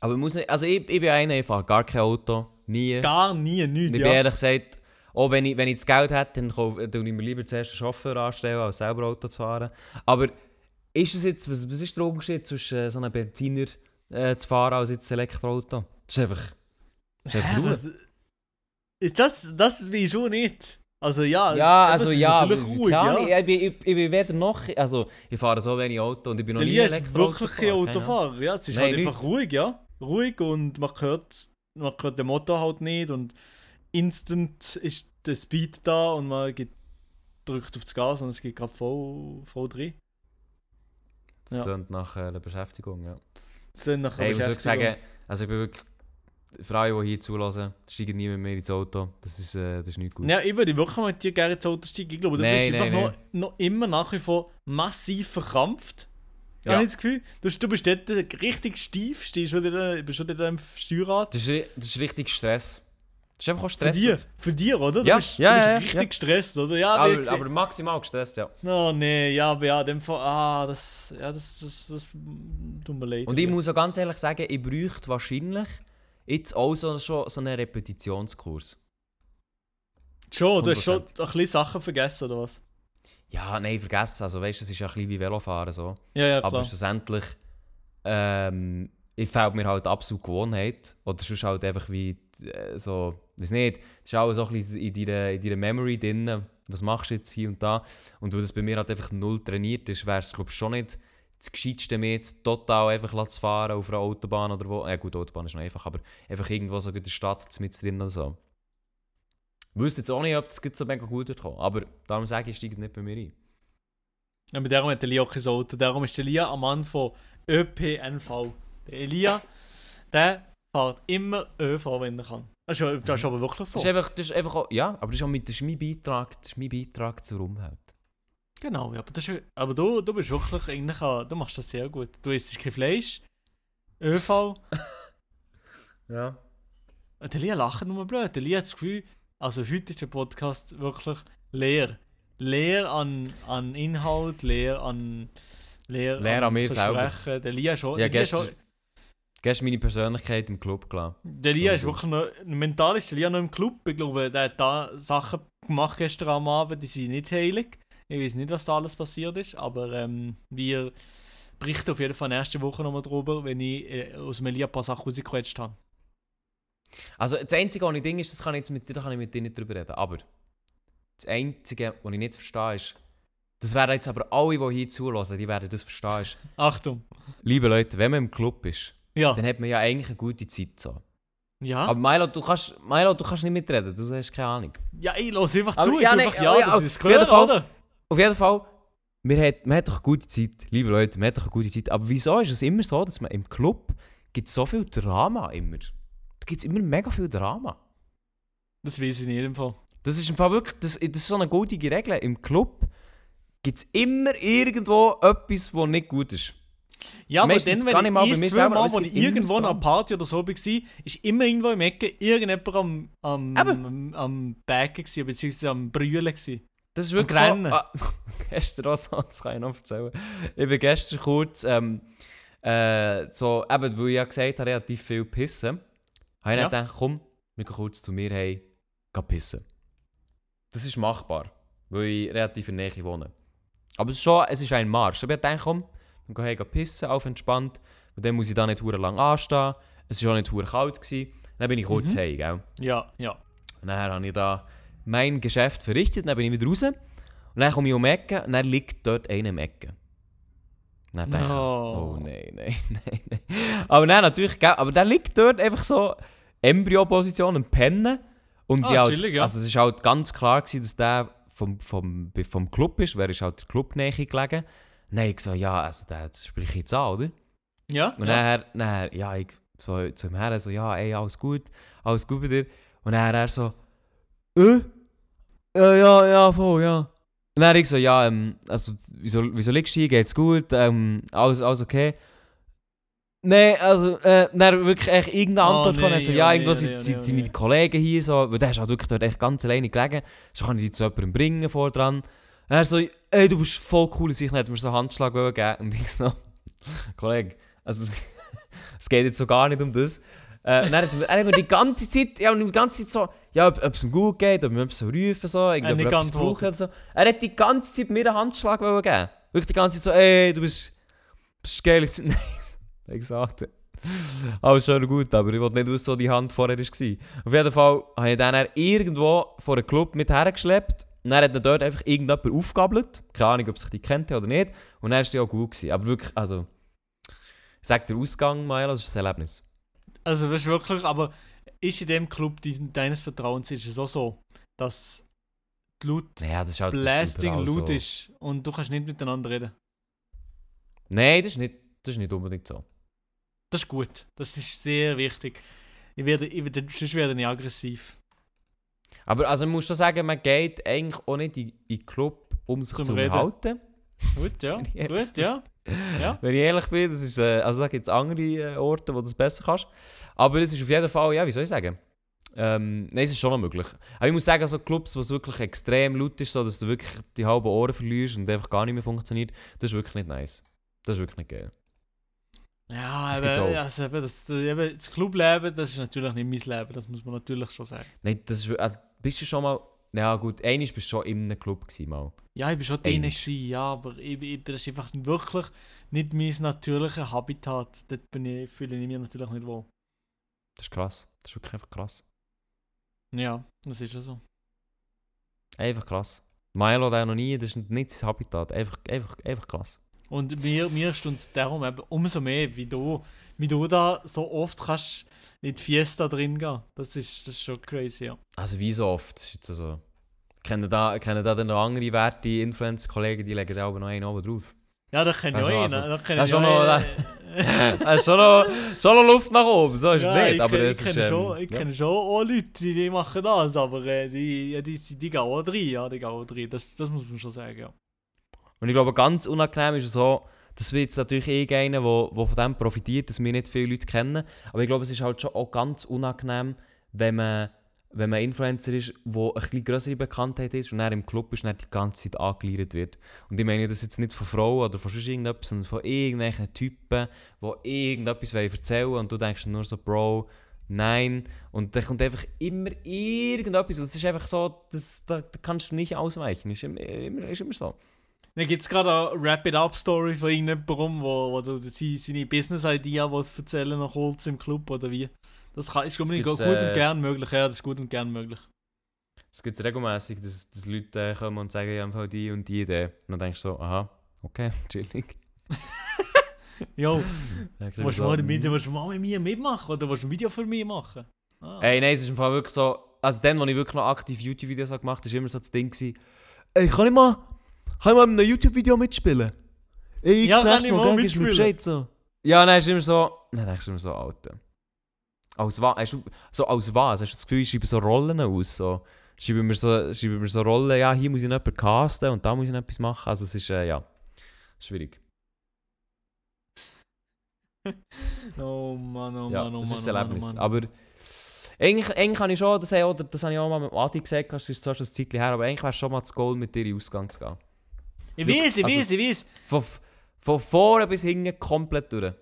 Speaker 2: Aber ich muss nicht, also ich, ich bin einer, ich fahre gar kein Auto, nie.
Speaker 3: Gar nie,
Speaker 2: ich
Speaker 3: nichts,
Speaker 2: bin
Speaker 3: ja.
Speaker 2: ehrlich gesagt, auch wenn ich, wenn ich das Geld hätte, dann kaufe ich mir lieber zuerst einen Chauffeur anstellen, als selber Auto zu fahren. Aber ist das jetzt, was, was ist der Unterschied zwischen äh, so einem Benziner äh, zu fahren als jetzt ein Elektroauto? Das ist einfach, das ist einfach
Speaker 3: Hä, Ist das, das ich schon nicht. Also ja,
Speaker 2: Ja, also
Speaker 3: es ist
Speaker 2: ja,
Speaker 3: natürlich ruhig, ja.
Speaker 2: ich, bin, ich, ich bin weder noch, also ich fahre so wenig Auto und ich bin noch
Speaker 3: Der
Speaker 2: nie Elektroauto
Speaker 3: wirklich kein. Autofahrer, ja. Es ist
Speaker 2: Nein,
Speaker 3: halt
Speaker 2: nicht.
Speaker 3: einfach ruhig, ja. Ruhig und man hört, man hört den Motor halt nicht und instant ist der Speed da und man geht, drückt auf das Gas und es geht gerade voll, voll drin.
Speaker 2: Das
Speaker 3: Ja.
Speaker 2: klingt nach äh, einer Beschäftigung, ja.
Speaker 3: Das sind nachher
Speaker 2: Hey, ich muss
Speaker 3: Beschäftigung.
Speaker 2: sagen, also ich bin wirklich, für alle, die hier zulassen, steigen nie mit mir ins Auto. Das ist, äh, das ist nicht gut.
Speaker 3: Ja, ich würde wirklich mit dir gerne ins Auto steigen. Ich glaube, du
Speaker 2: Nein,
Speaker 3: bist einfach
Speaker 2: nein,
Speaker 3: noch, noch immer nach wie vor massiv verkrampft. Ja. Habe ich das Gefühl? Du, du bist dort richtig steif, stehst wieder, bist schon wieder am Steuerrad.
Speaker 2: Das, ist, das ist richtig Stress. Das ist einfach auch
Speaker 3: Für
Speaker 2: Stress.
Speaker 3: dir, für dir, oder? Du
Speaker 2: Ja,
Speaker 3: bist,
Speaker 2: ja,
Speaker 3: du bist
Speaker 2: ja,
Speaker 3: richtig
Speaker 2: ja.
Speaker 3: gestresst, oder? Ja, aber,
Speaker 2: Aber, maximal gestresst, ja.
Speaker 3: Oh nee, ja, aber ja, dem Fall, ah, das, ja, das, das, das, tut mir leid.
Speaker 2: Und ich muss auch ganz ehrlich sagen, ich bräuchte wahrscheinlich jetzt auch so, schon so einen Repetitionskurs.
Speaker 3: Schon, du hast schon
Speaker 2: 100%.
Speaker 3: ein bisschen Sachen vergessen, oder was?
Speaker 2: Ja, nein, vergessen. Also weißt du, es ist ja ein bisschen wie Velofahren so.
Speaker 3: Ja, ja,
Speaker 2: Aber
Speaker 3: klar.
Speaker 2: schlussendlich ähm, ich fehlt mir halt absolut Gewohnheit. Oder sonst halt einfach wie äh, so, weiß nicht, es ist auch so ein bisschen in deiner, in deiner Memory drin. Was machst du jetzt hier und da? Und weil das bei mir halt einfach null trainiert ist, wäre es glaube ich schon nicht das Gescheitste, mir jetzt total einfach zu fahren auf einer Autobahn oder wo. Ja gut, Autobahn ist noch einfach, aber einfach irgendwo so in der Stadt mit drin oder so. Ich wüsste jetzt auch nicht, ob das gut so mega gut wird kommen. Aber darum sage ich, steigt nicht bei mir ein.
Speaker 3: Ja, aber darum hat der Lia auch kein Auto. Darum ist der Lia ein Mann von ÖPNV. Der Elia, der fährt immer ÖV, wenn er kann. Das ist, das ist aber wirklich so.
Speaker 2: Das ist einfach, das ist einfach auch, ja, aber das ist, auch mit, das ist mein Beitrag, das ist mein Beitrag zur Umwelt.
Speaker 3: Genau, ja, aber, das ist, aber du, du bist wirklich eigentlich, du machst das sehr gut. Du isst kein Fleisch, ÖV.
Speaker 2: Ja.
Speaker 3: Und Der Lia lacht nur blöd. Der Lia hat das Gefühl, also heute ist der Podcast wirklich leer. Leer an, an Inhalt, leer an. Leer,
Speaker 2: Leer an mir selber.
Speaker 3: Versprechen. Der Lia schon.
Speaker 2: Ja,
Speaker 3: Lia, ist
Speaker 2: gestern-
Speaker 3: schon
Speaker 2: meine Persönlichkeit im Club klar.
Speaker 3: der Lia ist
Speaker 2: So.
Speaker 3: wirklich noch. Mental ist der Lia noch im Club. Ich glaube, der hat da Sachen gemacht gestern am Abend, die sind nicht heilig. Ich weiß nicht, was da alles passiert ist, aber ähm, wir berichten auf jeden Fall nächste Woche nochmal drüber, wenn ich äh, aus dem Elia ein paar Sachen rausgequetscht habe.
Speaker 2: Also das Einzige, was ich Ding ist, das kann ich jetzt mit dir, da kann ich mit dir nicht drüber reden. Aber das Einzige, was ich nicht verstehe, ist, das werden jetzt aber alle, die hier zulassen, die werden das verstehen, ist,
Speaker 3: Achtung.
Speaker 2: liebe Leute, wenn man im Club ist,
Speaker 3: Ja.
Speaker 2: dann hat man ja eigentlich eine gute Zeit so.
Speaker 3: Ja.
Speaker 2: Aber Milo, du kannst, Milo, du kannst nicht mitreden, du hast keine Ahnung.
Speaker 3: Ja, ich lass einfach
Speaker 2: Aber
Speaker 3: zu.
Speaker 2: ja,
Speaker 3: ich
Speaker 2: nein,
Speaker 3: einfach ja,
Speaker 2: ja,
Speaker 3: dass
Speaker 2: auf
Speaker 3: das
Speaker 2: jeden
Speaker 3: höre,
Speaker 2: Fall.
Speaker 3: oder?
Speaker 2: Auf jeden Fall, man hat, man hat doch eine gute Zeit, liebe Leute, man hat doch eine gute Zeit. Aber wieso ist es immer so, dass man im Club gibt so viel Drama immer? Da gibt es immer mega viel Drama.
Speaker 3: Das weiß ich nicht im Fall.
Speaker 2: Das ist im Fall wirklich, das, das ist so eine gültige Regel. Im Club gibt es immer irgendwo etwas, was nicht gut ist.
Speaker 3: Ja, aber dann, wenn
Speaker 2: mal
Speaker 3: ich
Speaker 2: mir
Speaker 3: zwei
Speaker 2: selber,
Speaker 3: Mal,
Speaker 2: aber
Speaker 3: wo ich irgendwo an einer. Party oder so war, ist immer irgendwo im Ecke irgendjemand am, am,
Speaker 2: Eben.
Speaker 3: am, am Backen gewesen, beziehungsweise am Brüllen gewesen.
Speaker 2: Das ist wirklich
Speaker 3: rennen.
Speaker 2: so. Ah, gestern auch so, das kann ich noch erzählen. Ich bin gestern kurz, ähm, äh, so, eben, weil ich ja gesagt habe, relativ viel pissen, habe ich
Speaker 3: Ja.
Speaker 2: dann gedacht, komm, wir gehen kurz zu mir hey, gehen pissen. Das ist machbar, weil ich relativ in der Nähe wohne. Aber es ist schon, es ist ein Marsch. Aber ich dachte, komm, wir gehen hey, gehen pissen, auf entspannt. Und dann muss ich da nicht hure lang anstehen. Es war auch nicht hure kalt. Gewesen. Dann bin ich kurz
Speaker 3: Mhm.
Speaker 2: hey, gell.
Speaker 3: Ja, ja.
Speaker 2: Und dann habe ich da mein Geschäft verrichtet, dann bin ich wieder raus. Und dann komme ich um die Ecke und dann liegt dort einer im Ecke. Und dann denke ich,
Speaker 3: No.
Speaker 2: oh nein, nein, nein, nein. Aber dann natürlich, gell, aber der liegt dort einfach so Embryo-Position und pennen. Und
Speaker 3: Ah,
Speaker 2: die halt,
Speaker 3: chillig, ja.
Speaker 2: also es war halt ganz klar, gewesen, dass der vom, vom, vom Club ist, wer ist halt der Club näher gelegen. Habe ich gesagt, ja, also das sprich ich jetzt an, oder?
Speaker 3: Ja?
Speaker 2: Und
Speaker 3: ja.
Speaker 2: dann, dann, ja, ich so zu ihm her, so, ja, ey, alles gut, alles gut bei dir. Und dann er so, äh? Ja, ja, ja, voll, ja. Und dann ich so, ja, ähm, also, wieso, wieso liegst du hier, geht's gut, ähm, alles, alles okay? Nein, also, äh, dann wirklich echt irgendeine
Speaker 3: Oh,
Speaker 2: Antwort
Speaker 3: nee,
Speaker 2: kommen. So,
Speaker 3: oh,
Speaker 2: ja,
Speaker 3: oh,
Speaker 2: sind,
Speaker 3: nee, oh,
Speaker 2: sind
Speaker 3: oh,
Speaker 2: seine
Speaker 3: nee.
Speaker 2: Kollegen hier, so, weil der ist halt wirklich dort echt ganz alleine gelegen. So kann ich die zu jemandem bringen, vor dran. Er so, ey, du bist voll cool, ich hätte mir so einen Handschlag geben Und ich so, Kollege, also, es geht jetzt so gar nicht um das. Äh, und dann hat er, mir die ganze Zeit, ja, und die ganze Zeit so, ja, ob, ob es ihm gut geht, ob wir etwas rufen so, irgendwie, ob er oder so. Er hat die ganze Zeit mir einen Handschlag wollen geben. Wirklich die ganze Zeit so, ey, du bist, bist geil. Nein, ich gesagt. Alles schön und gut, aber ich wollte nicht wissen, wo die Hand vorher war. Auf jeden Fall habe ich dann irgendwo vor einem Club mit hergeschleppt. Und dann hat er dort einfach irgendjemand aufgabelt. Keine Ahnung, ob sich die kennt oder nicht. Und dann war die auch gut. Gewesen. Aber wirklich, also... Ich sag der Ausgang, Maelo, das ist ein Erlebnis.
Speaker 3: Also, weißt du wirklich, aber ist in dem Club dein- deines Vertrauens ist es auch so, dass die Laut
Speaker 2: Naja, das ist halt... das ist
Speaker 3: blasting laut
Speaker 2: so.
Speaker 3: ist und du kannst nicht miteinander reden.
Speaker 2: Nein, das ist, nicht, das ist nicht unbedingt so.
Speaker 3: Das ist gut. Das ist sehr wichtig. Ich werde, ich werde, sonst werde ich aggressiv.
Speaker 2: Aber also muss schon sagen, man geht eigentlich auch nicht in, in den Club, um sich
Speaker 3: Zum
Speaker 2: zu
Speaker 3: Reden.
Speaker 2: unterhalten.
Speaker 3: Gut, ja.
Speaker 2: Ja.
Speaker 3: Gut, ja. Ja.
Speaker 2: Wenn ich ehrlich bin, das ist, äh, also da gibt es andere äh, Orte, wo du das besser kannst. Aber es ist auf jeden Fall, ja, wie soll ich sagen? Ähm, nein, es ist schon noch möglich. Aber ich muss sagen, so Clubs, wo es wirklich extrem laut ist, so dass du wirklich die halben Ohren verlierst und einfach gar nicht mehr funktioniert, das ist wirklich nicht nice. Das ist wirklich nicht geil.
Speaker 3: Ja,
Speaker 2: Das auch.
Speaker 3: also, eben, das, eben, das Clubleben, das ist natürlich nicht mein Leben, das muss man natürlich schon sagen.
Speaker 2: Nein, das ist, äh, bist du schon mal, ja gut, einmal bist du schon in einem Club gewesen mal.
Speaker 3: Ja, ich war schon drin, gewesen, ja, aber ich, ich, das ist einfach wirklich nicht mein natürliches Habitat. Dort bin ich, fühle ich mich natürlich nicht wohl.
Speaker 2: Das ist krass. Das ist wirklich einfach krass.
Speaker 3: Ja, das ist ja so.
Speaker 2: Einfach krass. Milo der noch nie, das ist nicht sein Habitat. Einfach, einfach, einfach krass.
Speaker 3: Und mir, mir ist uns darum eben umso mehr, wie du, wie du da so oft kannst in die Fiesta drin gehen. Das ist, das ist schon crazy, ja.
Speaker 2: Also wie so oft, das ist jetzt so. Kennen da, kennen da dann noch andere Werte, Influencer-Kollegen, die legen da aber noch einen oben drauf.
Speaker 3: Ja, das kenne ich
Speaker 2: Also,
Speaker 3: auch
Speaker 2: also,
Speaker 3: einen.
Speaker 2: Das
Speaker 3: ich
Speaker 2: ist
Speaker 3: auch
Speaker 2: schon noch- schon noch, Luft nach oben, so ist
Speaker 3: Ja,
Speaker 2: es nicht.
Speaker 3: ich
Speaker 2: aber
Speaker 3: ich
Speaker 2: ist,
Speaker 3: kenne
Speaker 2: ähm,
Speaker 3: schon, ich
Speaker 2: ja.
Speaker 3: kenne schon auch Leute, die, machen das, aber äh, die, die, die, die gehen auch rein, ja, die gehen auch rein. Das, das muss man schon sagen, ja.
Speaker 2: Und ich glaube, ganz unangenehm ist es so, das wird jetzt natürlich eh einer, der, der von dem profitiert, dass wir nicht viele Leute kennen. Aber ich glaube, es ist halt schon auch ganz unangenehm, wenn man, wenn man Influencer ist, der eine bisschen größere Bekanntheit ist und er im Club ist und dann die ganze Zeit angeleiert wird. Und ich meine das jetzt nicht von Frauen oder von sonst irgendetwas, sondern von irgendwelchen Typen, die irgendetwas erzählen wollen und du denkst nur so, Bro, nein. Und dann kommt einfach immer irgendetwas. Und es ist einfach so, das, da, da kannst du nicht ausweichen. Ist immer, ist immer so.
Speaker 3: Dann gibt es gerade eine Wrap-It-Up-Story von irgendjemandem, wo, sie- seine Business-Idea was erzählen nach Holz im Club oder wie. Das kann, ist,
Speaker 2: Das
Speaker 3: gut
Speaker 2: gibt's,
Speaker 3: und
Speaker 2: äh,
Speaker 3: gern möglich. Ja, das ist gut und gern möglich.
Speaker 2: Es gibt regelmäßig, dass, dass Leute äh, kommen und sagen, ich habe die und die Idee. Und dann denkst du so, aha, okay, chillig.
Speaker 3: Jo, willst du mal, mit, willst du mal mit mir mitmachen oder willst du ein Video für mich machen? Ah.
Speaker 2: Ey, nein, es ist im Fall wirklich so, also dann, als ich wirklich noch aktiv YouTube-Videos gemacht habe, war immer so das Ding, gewesen, ey, kann ich mal, kann ich mal in einem YouTube-Video mitspielen? Ey,
Speaker 3: Ja,
Speaker 2: das
Speaker 3: kann ich
Speaker 2: Mal,
Speaker 3: mitspielen.
Speaker 2: Bescheid, so. Ja, dann ist immer so, dann denkst du immer so, Alter. Als was, hast du, so als was? Hast du das Gefühl, ich schreibe so Rollen aus, so, schreibe mir so, schreibe mir so Rollen, ja, hier muss ich noch jemanden casten und da muss ich noch etwas machen, also es ist, äh, ja, schwierig.
Speaker 3: Oh Mann, oh
Speaker 2: ja,
Speaker 3: Mann, oh Mann.
Speaker 2: das ist
Speaker 3: oh
Speaker 2: ein
Speaker 3: Mann,
Speaker 2: Erlebnis.
Speaker 3: oh Mann.
Speaker 2: Aber eigentlich, eigentlich habe ich schon, das, habe ich auch- das habe ich auch mal mit Adi gesagt, das ist zwar schon ein Zeitchen her, aber eigentlich wäre schon mal das Goal, mit dir in den Ausgang zu gehen.
Speaker 3: Ich weiß, ich
Speaker 2: also-
Speaker 3: weiß, ich weiß.
Speaker 2: Von, von vorne bis hinten komplett durch.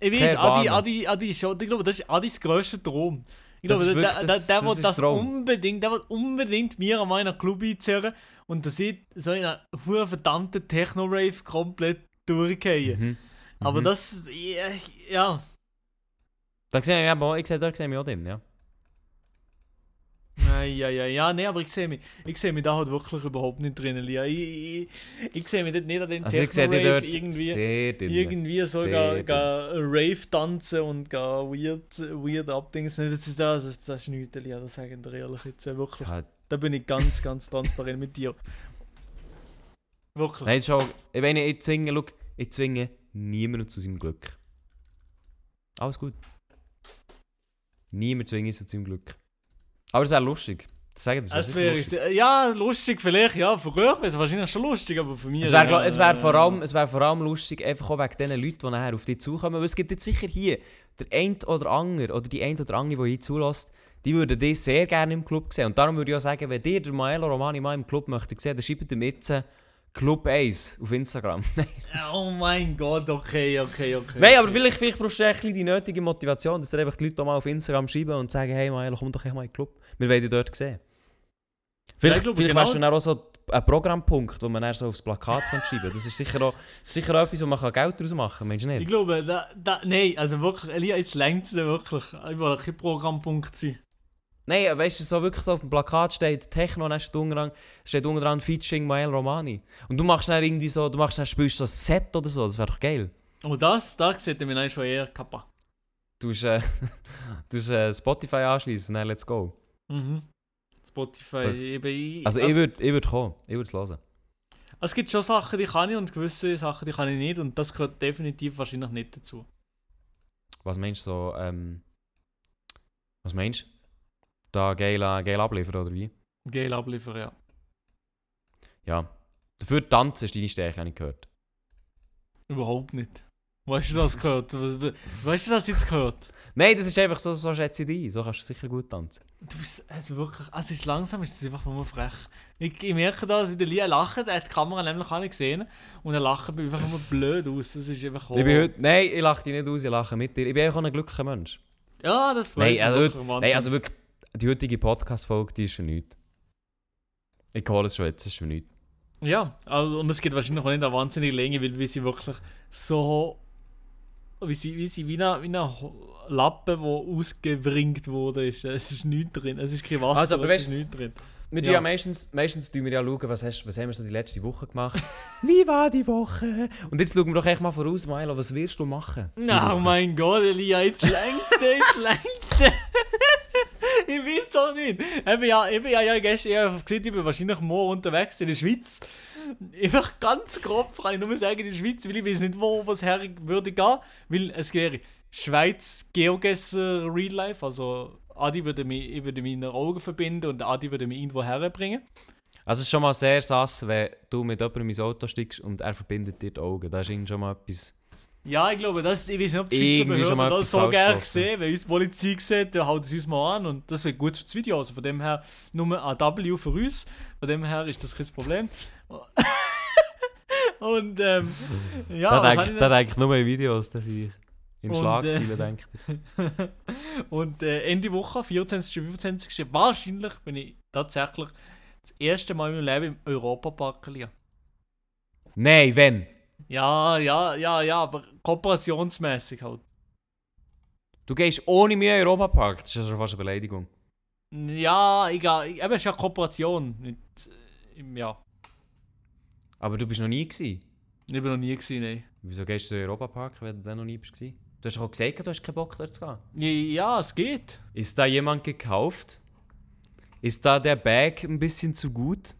Speaker 3: Ich weiß, Adi. Adi, Adi ist schon, ich glaube, das ist Adis grösster Traum. Ich
Speaker 2: Das
Speaker 3: glaube, der,
Speaker 2: wirklich-
Speaker 3: der,
Speaker 2: das-
Speaker 3: der,
Speaker 2: das
Speaker 3: das
Speaker 2: Traum.
Speaker 3: unbedingt, der will unbedingt mir an meinen Club einziehen und da sieht so in einer hohen verdammten Techno-Rave komplett durchgehen.
Speaker 2: Mhm.
Speaker 3: Aber
Speaker 2: Mhm.
Speaker 3: das, ja, ja.
Speaker 2: Da sehe ich, aber ich sehe, da sehe ich auch drin, ja.
Speaker 3: Ja, ja, ja, nee, aber ich sehe mich, ich sehe mich da halt wirklich überhaupt nicht drin, Lia. Ich, ich, ich sehe mich dort nicht an den
Speaker 2: Also ich sehe dich
Speaker 3: Techno-Rave
Speaker 2: dort
Speaker 3: irgendwie. irgendwie so ga, ga Rave tanzen und ga weird, weird abdings. Nee, Das ist das, das, das ist nichts, Elia, das sagen wir ehrlich jetzt wirklich.
Speaker 2: Ja,
Speaker 3: Da bin ich ganz, ganz transparent mit dir. Wirklich.
Speaker 2: Nein, ist auch, ich zwinge, schau, ich zwinge niemanden zu seinem Glück. Alles gut. Niemand zwingt uns zu seinem Glück. Aber es wäre lustig. Das sagen das
Speaker 3: Es wäre,
Speaker 2: lustig.
Speaker 3: ja, lustig vielleicht, ja. Für euch wäre es wahrscheinlich schon lustig, aber für mich...
Speaker 2: Es wäre es wär
Speaker 3: äh,
Speaker 2: vor, allem- es wär vor allem lustig, einfach auch wegen diesen Leuten, die nachher auf dich zukommen. Weil es gibt jetzt sicher hier der ein oder andere oder die ein oder andere, die hier zulässt, die würden dich sehr gerne im Club sehen. Und darum würde ich auch sagen, wenn ihr den Maelo Romani mal im Club möchtet sehen, dann schreibt ihm jetzt äh, Club 1 auf Instagram.
Speaker 3: Oh mein Gott, okay, okay, okay.
Speaker 2: Nein, aber vielleicht, vielleicht brauchst du bisschen die nötige Motivation, dass dir einfach die Leute auch mal auf Instagram schreiben und sagen, hey Maelo, komm doch echt mal in den Club. Wir wollen dich dort sehen. Vielleicht,
Speaker 3: ich glaube,
Speaker 2: vielleicht
Speaker 3: genau-
Speaker 2: du dann auch so ein Programmpunkt, wo man dann so aufs Plakat schreiben kann. Das ist sicher auch, sicher auch etwas, wo man Geld daraus machen kann, meinst du
Speaker 3: Ich
Speaker 2: nicht?
Speaker 3: glaube, da, da, nein, also wirklich, Elia, es längt wirklich. Ich will kein Programmpunkt sein.
Speaker 2: Nein, weißt du, so wirklich so auf dem Plakat steht Techno, dann steht unten dran, steht unten dran Featuring Mael Romani. Und du machst dann irgendwie so, du machst dann, spielst so ein Set oder so, das wäre doch geil.
Speaker 3: Und das, da sieht mir eigentlich schon eher kappa.
Speaker 2: Du musst, äh, du musst äh, Spotify anschließen, dann let's go.
Speaker 3: Mhm. Spotify,
Speaker 2: Das-
Speaker 3: eben, ich,
Speaker 2: Also ich würde ich würd kommen, ich würde es hören.
Speaker 3: Es gibt schon Sachen, die kann ich und gewisse Sachen, die kann ich nicht und das gehört definitiv wahrscheinlich nicht dazu.
Speaker 2: Was meinst du so, ähm, was meinst du? Da geil, äh, geil abliefern oder wie?
Speaker 3: Geil abliefern, ja.
Speaker 2: Ja. Dafür tanzen ist deine Stärke, habe ich gehört.
Speaker 3: Überhaupt nicht. Weißt du das gehört? Weißt du das jetzt gehört?
Speaker 2: Nein, das ist einfach so, so schätze ich dich. So kannst du sicher gut tanzen.
Speaker 3: Du bist also wirklich, also es ist langsam, es ist einfach nur frech. Ich, ich merke da, dass in der Lia lacht, er hat die Kamera nämlich auch nicht gesehen und er lacht einfach nur blöd aus. Das ist einfach
Speaker 2: Ich bin heute, nein, ich lache dich nicht aus, ich lache mit dir. Ich bin einfach ein glücklicher Mensch.
Speaker 3: Ja, das freut
Speaker 2: Nein,
Speaker 3: mich
Speaker 2: also,
Speaker 3: wirklich
Speaker 2: Nein, also wirklich, die heutige Podcast-Folge, die ist für nichts. Ich hole es schon jetzt, ist für nichts.
Speaker 3: Ja, also, und es geht wahrscheinlich auch nicht eine wahnsinnige Länge, weil wie sie wirklich so. Wie sie wie, sie wie eine, wie eine Lappe, die ausgewringt wurde. Ist. Es ist nichts drin. Es ist kein Wasser,
Speaker 2: Also, aber
Speaker 3: es
Speaker 2: weißt-
Speaker 3: ist nichts drin.
Speaker 2: Wir
Speaker 3: Ja.
Speaker 2: ja meistens, meistens tun wir ja schauen, was, hast, was haben wir so die letzte Woche gemacht. Wie war die Woche? Und jetzt schauen wir doch echt mal voraus, Milo, was wirst du machen?
Speaker 3: oh mein Gott, Elia, jetzt längst jetzt längst weiß doch nicht. Eben ja, eben ja, ja gestern ich gesehen, ich bin wahrscheinlich morgen unterwegs in der Schweiz. Einfach ganz grob kann ich nur sagen, in der Schweiz, weil ich weiß nicht, wo was her würde gehen. Weil es wäre Schweiz Geogesser Real Life, also Adi würde mich, ich würde meine Augen verbinden und Adi würde mich irgendwo herbringen.
Speaker 2: Also es ist schon mal sehr sass, wenn du mit jemandem ins Auto steigst und er verbindet dir die Augen. Da ist schon mal etwas...
Speaker 3: Ja, ich glaube, das, ich weiß nicht, ob die Schweizer Behörden das so gerne sehen. Wenn uns die Polizei sieht, dann haut sie uns mal an und das wird gut für das Video. Also von dem her nur ein W für uns. Von dem her ist das kein Problem. und ähm, ja,
Speaker 2: da denke da denk ich nur in Videos, dass ich in
Speaker 3: Und,
Speaker 2: Schlagzeilen denke.
Speaker 3: ich Und äh, Ende Woche, 24. 25. Wahrscheinlich bin ich tatsächlich das erste Mal in meinem Leben im Europapark.
Speaker 2: Nein, wenn?
Speaker 3: Ja, ja, ja, ja, aber kooperationsmäßig halt.
Speaker 2: Du gehst ohne mich in den Europapark. Das ist ja schon fast eine Beleidigung.
Speaker 3: Ja, egal. Eben, es ist ja Kooperation. Nicht, äh, ja.
Speaker 2: Aber du bist noch nie gewesen.
Speaker 3: Ich bin noch nie gesehen, nein.
Speaker 2: Wieso gehst du in den Europapark, wenn du noch nie bist? gewesen? Du hast auch gesagt, du hast keinen Bock dort zu gehen.
Speaker 3: Ja, es geht.
Speaker 2: Ist da jemand gekauft? Ist da der Bag ein bisschen zu gut?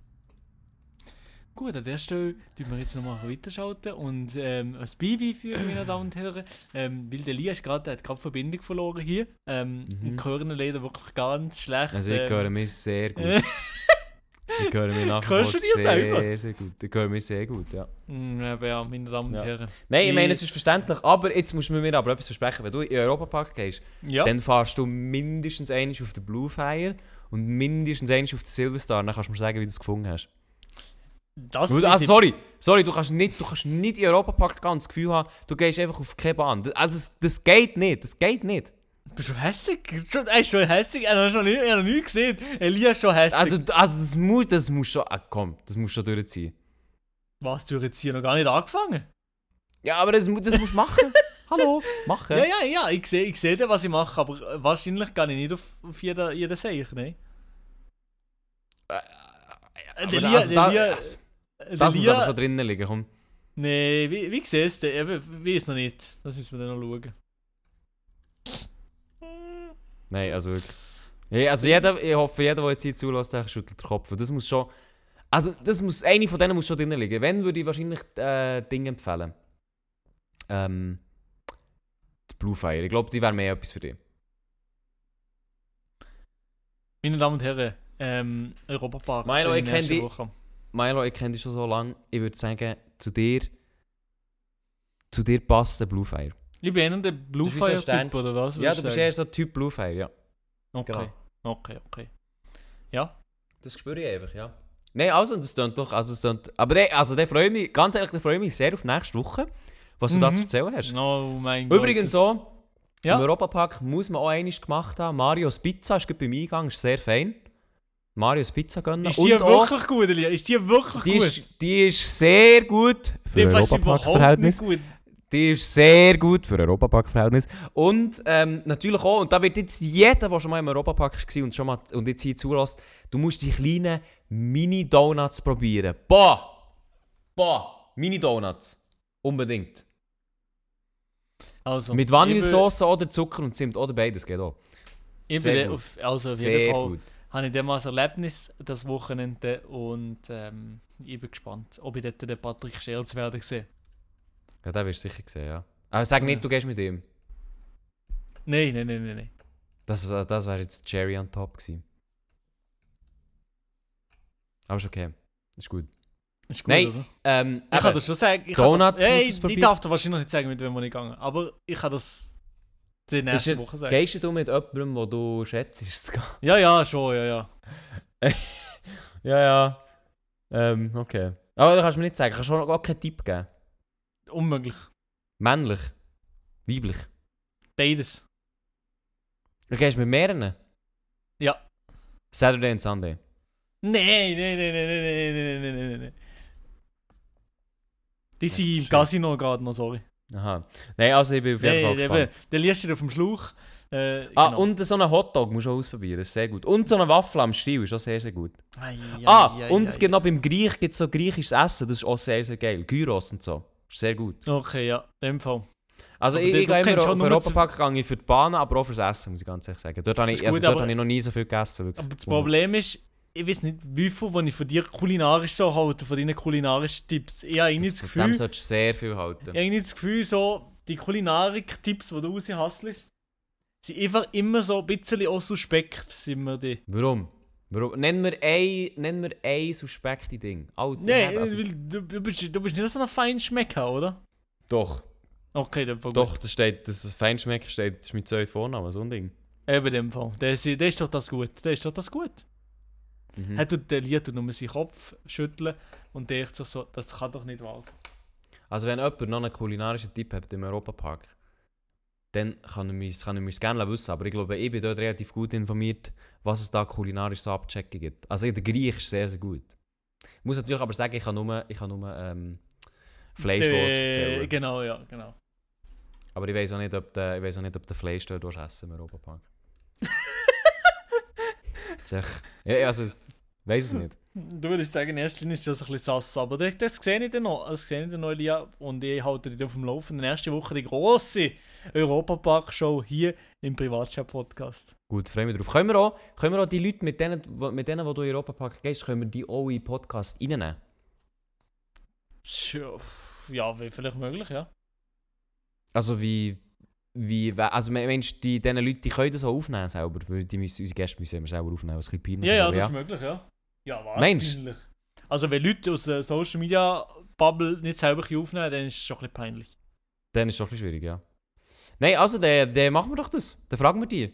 Speaker 3: Gut, an der Stelle tun wir jetzt nochmal weiterschalten und ähm, ein Bibi führen, meine Damen und Herren. Ähm, weil der Lia ist grad, der hat gerade Verbindung verloren hier. Ähm,
Speaker 2: Mhm.
Speaker 3: Und hören ihn leider wirklich ganz schlecht.
Speaker 2: Also ich
Speaker 3: ähm,
Speaker 2: höre mich sehr gut. ich höre mich nachher
Speaker 3: Hörst du dich
Speaker 2: sehr,
Speaker 3: selber?
Speaker 2: sehr gut. Ich höre mich sehr gut, ja.
Speaker 3: mm, aber ja, meine Damen und
Speaker 2: Ja.
Speaker 3: Herren.
Speaker 2: Nein, ich
Speaker 3: Ich-
Speaker 2: meine, es ist verständlich, aber jetzt musst du mir aber etwas versprechen. Wenn du in den Europapark gehst,
Speaker 3: Ja,
Speaker 2: dann fahrst du mindestens einmal auf den Blue Fire und mindestens einmal auf den Silverstar. Dann kannst du mir sagen, wie du es gefunden hast.
Speaker 3: Das
Speaker 2: Weil- Also,
Speaker 3: ich-
Speaker 2: sorry, sorry, du kannst nicht, du kannst nicht in den Europapark gehen und das Gefühl haben, du gehst einfach auf keine Bahn. Das- Also, das, das geht nicht, das geht nicht.
Speaker 3: Bist du hässig? Schon, ist schon hässig, er hat noch nie, er noch nie gesehen. Elia ist schon hässig.
Speaker 2: Also, also das, muss, das muss schon, ah, komm, das muss schon durchziehen.
Speaker 3: Was, du hast jetzt hier noch gar nicht angefangen?
Speaker 2: Ja, aber das, das musst du machen. Hallo, machen.
Speaker 3: Ja, ja, ja, ich sehe ich seh dann, was ich mache, aber äh, wahrscheinlich gehe ich nicht auf, auf jeden, jeden Seich, ne?
Speaker 2: Äh,
Speaker 3: Äh, der Lia,
Speaker 2: also
Speaker 3: der Lia, der
Speaker 2: Das muss aber schon drinnen liegen, komm.
Speaker 3: Nee, wie, wie siehst du denn? Eben, weiß noch nicht. Das müssen wir dann noch schauen.
Speaker 2: Nein, also wirklich. Ja, also jeder, ich hoffe, jeder, der jetzt hier zulässt, schüttelt den Kopf. Das muss schon. Also, das muss, eine von denen muss schon drinnen liegen. Wenn, würde ich wahrscheinlich äh, Dinge empfehlen. Ähm. die Blue Fire. Ich glaube, die wäre mehr etwas für dich.
Speaker 3: Meine Damen und Herren, ähm, Europapark. In
Speaker 2: ich
Speaker 3: der
Speaker 2: kenn
Speaker 3: ersten
Speaker 2: die-
Speaker 3: Woche.
Speaker 2: Milo, ich kenne dich schon so lange. Ich würde sagen, zu dir. Zu dir passt der Blue Fire.
Speaker 3: Ich bin einer der Blue
Speaker 2: Das ist wie so
Speaker 3: oder was?
Speaker 2: Ja, du bist eher so Typ Blue Fire, ja.
Speaker 3: Okay,
Speaker 2: genau.
Speaker 3: okay, okay. Ja,
Speaker 2: Das spüre ich einfach, ja. Nein, also, das klingt doch, also, das klingt, aber der, also, der freut mich, ganz ehrlich, der freut mich sehr auf nächste Woche, was du da
Speaker 3: Mhm.
Speaker 2: zu erzählen hast.
Speaker 3: oh mein Gott.
Speaker 2: Übrigens so,
Speaker 3: Ja.
Speaker 2: im Europapark muss man auch einiges gemacht haben. Marios Pizza ist gerade beim Eingang, ist sehr fein. Marios Pizza gönnen.
Speaker 3: Ist die
Speaker 2: Und auch,
Speaker 3: wirklich gut, Elia? Ist die wirklich
Speaker 2: die
Speaker 3: gut?
Speaker 2: ist, die ist sehr gut für Europapark-Verhältnis. Die ist sehr gut für Europapark-Verhältnis. Und ähm, natürlich auch, und da wird jetzt jeder, der schon mal im Europapark war und, schon mal, und jetzt hier zulässt, du musst die kleinen Mini-Donuts probieren. Boah! Boah! Mini-Donuts. Unbedingt.
Speaker 3: Also,
Speaker 2: Mit Vanillesauce oder Zucker und Zimt oder beides geht auch.
Speaker 3: Ich bin, auf, also auf jeden
Speaker 2: Sehr
Speaker 3: Fall
Speaker 2: gut.
Speaker 3: Habe ich dem als Erlebnis das Wochenende und ähm, ich bin gespannt, ob ich dort den Patrick Scherz werde sehen.
Speaker 2: Ja, da wirst du sicher gesehen, ja. Aber sag nicht,
Speaker 3: Ja.
Speaker 2: du gehst mit ihm.
Speaker 3: Nein, nein, nein, nein, nein.
Speaker 2: Das, das wäre jetzt Cherry on top gewesen. Aber ist okay. Ist gut.
Speaker 3: Ist gut,
Speaker 2: Nein,
Speaker 3: oder?
Speaker 2: Ähm,
Speaker 3: Ich kann das schon sagen. Ich
Speaker 2: Donuts
Speaker 3: kann, hey, ich darf dir wahrscheinlich nicht sagen, mit wem ich gegangen aber ich kann das die nächste
Speaker 2: Ist
Speaker 3: Woche sagen.
Speaker 2: Gehst du mit jemandem, den du schätzt?
Speaker 3: Ja, ja, schon, ja, ja.
Speaker 2: Ja, ja. Ähm, okay. Aber du kannst mir nicht sagen, kannst du auch keinen Tipp geben.
Speaker 3: Unmöglich.
Speaker 2: Männlich? Weiblich?
Speaker 3: Beides.
Speaker 2: Du gehst mit mehreren?
Speaker 3: Ja.
Speaker 2: Saturday und Sunday.
Speaker 3: Nein, nein, nein, nein, nein, nein, nein, nein, nein. Die sind im. Casino gerade noch, sorry.
Speaker 2: Aha. Nein, also ich bin auf jeden Fall
Speaker 3: Nein,
Speaker 2: gespannt.
Speaker 3: der liest steht auf dem Schlauch. Äh,
Speaker 2: Ah,
Speaker 3: genau.
Speaker 2: und so einen Hotdog musst du auch ausprobieren, sehr gut. Und so eine Waffel am Stiel ist auch sehr, sehr gut.
Speaker 3: Ei, ei,
Speaker 2: ah,
Speaker 3: ei,
Speaker 2: und es gibt noch beim Griech gibt's so griechisches Essen, das ist auch sehr, sehr geil. Gyros und so. Ist sehr gut.
Speaker 3: Okay, ja, in dem Fall.
Speaker 2: Also
Speaker 3: Aber
Speaker 2: ich,
Speaker 3: du-
Speaker 2: ich
Speaker 3: du
Speaker 2: gehe immer auf Europapark gehe ich für die Bahnen, aber auch fürs Essen, muss ich ganz ehrlich sagen. Dort habe ich, also dort habe ich noch nie so viel gegessen. Wirklich.
Speaker 3: Aber das Problem ist, ich weiß nicht, wie viel, wenn ich von dir kulinarisch so halte, von deinen kulinarischen Tipps. Ich habe irgendwie das,
Speaker 2: Von dem
Speaker 3: Gefühl,
Speaker 2: solltest du sehr viel halten.
Speaker 3: ich habe das Gefühl, so, die Kulinarik-Tipps, die du raushasselst, sind einfach immer so ein bisschen auch suspekt, sind wir die.
Speaker 2: Warum? Warum? Nenn mir ein, nenn mir ein suspekte Ding. Alter,
Speaker 3: Nein,
Speaker 2: also,
Speaker 3: du, du, bist, du bist nicht so ein Feinschmecker, oder?
Speaker 2: doch,
Speaker 3: Okay, dann gut.
Speaker 2: doch, das steht, das Feinschmecker steht, das ist mein zweiter Vorname, so ein Ding.
Speaker 3: Eben in dem Fall. Ist, der ist doch das gut. Der ist doch das gut.
Speaker 2: Mhm.
Speaker 3: Er tut der Lied nur seinen Kopf schütteln und denkt sich so, das kann doch nicht wahr sein.
Speaker 2: Also wenn jemand noch einen kulinarischen Tipp hat im Europapark, dann kann er mich, kann er mich gerne wissen. Aber ich glaube, ich bin dort relativ gut informiert, was es da kulinarisch so abzuchecken gibt. Also der Griech ist sehr, sehr gut. Ich muss natürlich aber sagen, ich kann nur, ich kann nur ähm, Fleischwurst
Speaker 3: Der-
Speaker 2: erzählen.
Speaker 3: Genau, ja, genau.
Speaker 2: Aber ich weiß auch nicht, ob der, ich weiss auch nicht, ob der Fleisch dort essen im Europapark. Ja, ja, also, weiß es nicht.
Speaker 3: Du würdest sagen, in erster Linie ist das ein bisschen sass, aber das, das sehe ich dann noch. Das sehe ich dann noch, Elia. Und ich halte dich auf dem Laufenden. Nächste Woche die grosse Europapark-Show hier im Privatchat-Podcast.
Speaker 2: Gut, freue mich drauf. Können wir auch, können wir auch die Leute, mit denen, mit denen, wo du in den Europapark gehst, können wir die auch in den Podcast reinnehmen?
Speaker 3: Tja, Ja, wäre vielleicht möglich, ja.
Speaker 2: Also wie, wie, also me- meinst du, die, diese Leute, die können das auch aufnehmen selber? Weil die müssen, unsere Gäste müssen immer selber aufnehmen, was ein bisschen peinlich
Speaker 3: Ja, ja, das ist möglich, ja. Ja, peinlich. Also, wenn Leute aus der Social Media Bubble nicht selber aufnehmen, dann ist es schon ein bisschen peinlich.
Speaker 2: Dann ist es doch ein bisschen schwierig, ja. Nein, also, dann, dann machen wir doch das. Dann fragen wir die.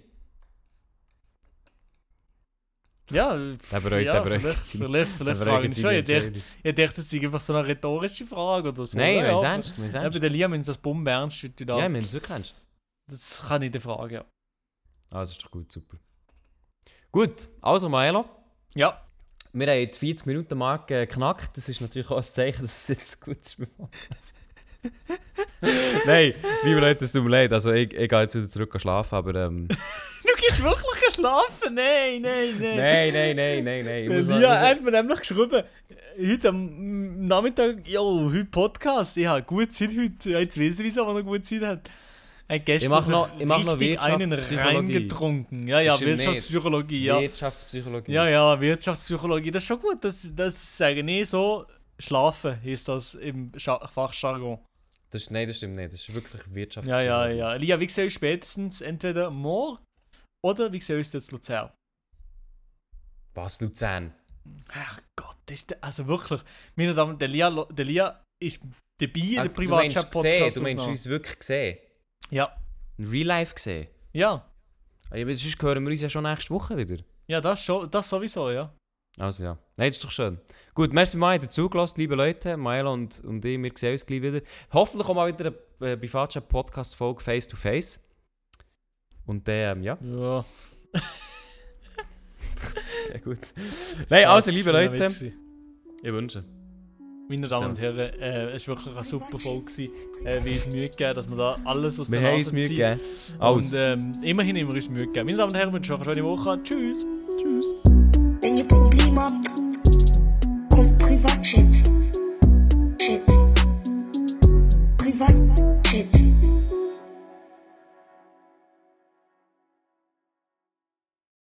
Speaker 3: Ja,
Speaker 2: Der bereut,
Speaker 3: ja
Speaker 2: der bereut
Speaker 3: vielleicht, vielleicht, vielleicht fragen sie schon. Ich dachte, ich dachte, das ist einfach so eine rhetorische Frage oder so.
Speaker 2: Nein,
Speaker 3: ja,
Speaker 2: wenn es
Speaker 3: ja.
Speaker 2: ernst, wenn es
Speaker 3: Ja, bei
Speaker 2: ernst.
Speaker 3: der Liam ist das Bombe ernst, wie du da.
Speaker 2: Ja, wenn es wirklich ernst.
Speaker 3: Das kann ich dir fragen, ja.
Speaker 2: Also ist doch gut, super. Gut, also Milo,
Speaker 3: Ja,
Speaker 2: wir haben die 40 Minuten Marke geknackt. Das ist natürlich auch ein Zeichen, dass es jetzt gut ist. Nein, liebe Leute, es tut mir leid. Also ich, ich gehe jetzt wieder zurück schlafen, aber ähm,
Speaker 3: du gehst wirklich schlafen? Nein, nein, nein.
Speaker 2: nein, nein, nein, nein, nein.
Speaker 3: Lia
Speaker 2: ich muss
Speaker 3: hat mir nämlich geschrieben, heute am Nachmittag, jo, heute Podcast, ich habe gute Zeit heute. Ja, Jetzt weiß ich, wieso, wenn er gute Zeit hat. Er hat gestern
Speaker 2: mach noch- ich mach noch
Speaker 3: einen
Speaker 2: Wirtschaftspsychologie.
Speaker 3: reingetrunken. Ja, ja, Wirtschaftspsychologie, ja.
Speaker 2: Wirtschaftspsychologie.
Speaker 3: Ja, ja, Wirtschaftspsychologie, das ist schon gut. Das, das sage ich so. Schlafen ist das im Fachjargon.
Speaker 2: Das ist, nein, das stimmt nicht. Das ist wirklich Wirtschafts.
Speaker 3: Ja, ja, ja. Lia, wie sehe ich spätestens entweder morgen oder wie sehe ich jetzt Luzern?
Speaker 2: Was, Luzern?
Speaker 3: Ach Gott, das ist der, also wirklich. Meine Damen, der Lia, Lo- der Lia ist dabei in
Speaker 2: Ah,
Speaker 3: der
Speaker 2: du meinst gesehen,
Speaker 3: Privatchat-Podcast.
Speaker 2: du meinst uns wirklich gesehen?
Speaker 3: Ja,
Speaker 2: In Real Life gesehen?
Speaker 3: ja.
Speaker 2: Ah, Ja, aber sonst hören wir uns ja schon nächste Woche wieder.
Speaker 3: Ja, das, schon, das sowieso, ja.
Speaker 2: Also ja. Nein, das ist doch schön. Gut, merci mal dazugelassen, liebe Leute. Maela und, und ich, wir sehen uns gleich wieder. Hoffentlich auch mal wieder eine äh, Privatchat-Podcast-Folge face to face. Und dann, ähm, ja.
Speaker 3: Ja.
Speaker 2: ja gut. Nein, also, liebe Leute, ich wünsche.
Speaker 3: Meine Damen und Herren, äh, es war wirklich eine super Folge. gewesen. Äh, wir haben uns Mühe gegeben, dass wir da alles aus
Speaker 2: Wir
Speaker 3: der Nase ziehen.
Speaker 2: gegeben.
Speaker 3: Und ähm, immerhin haben wir uns Mühe gegeben. Meine Damen und Herren, wünsche euch eine schöne Woche. Tschüss.
Speaker 2: tschüss.
Speaker 1: Wenn ihr Probleme habt, kommt Privatchat. Chat. Privatchat.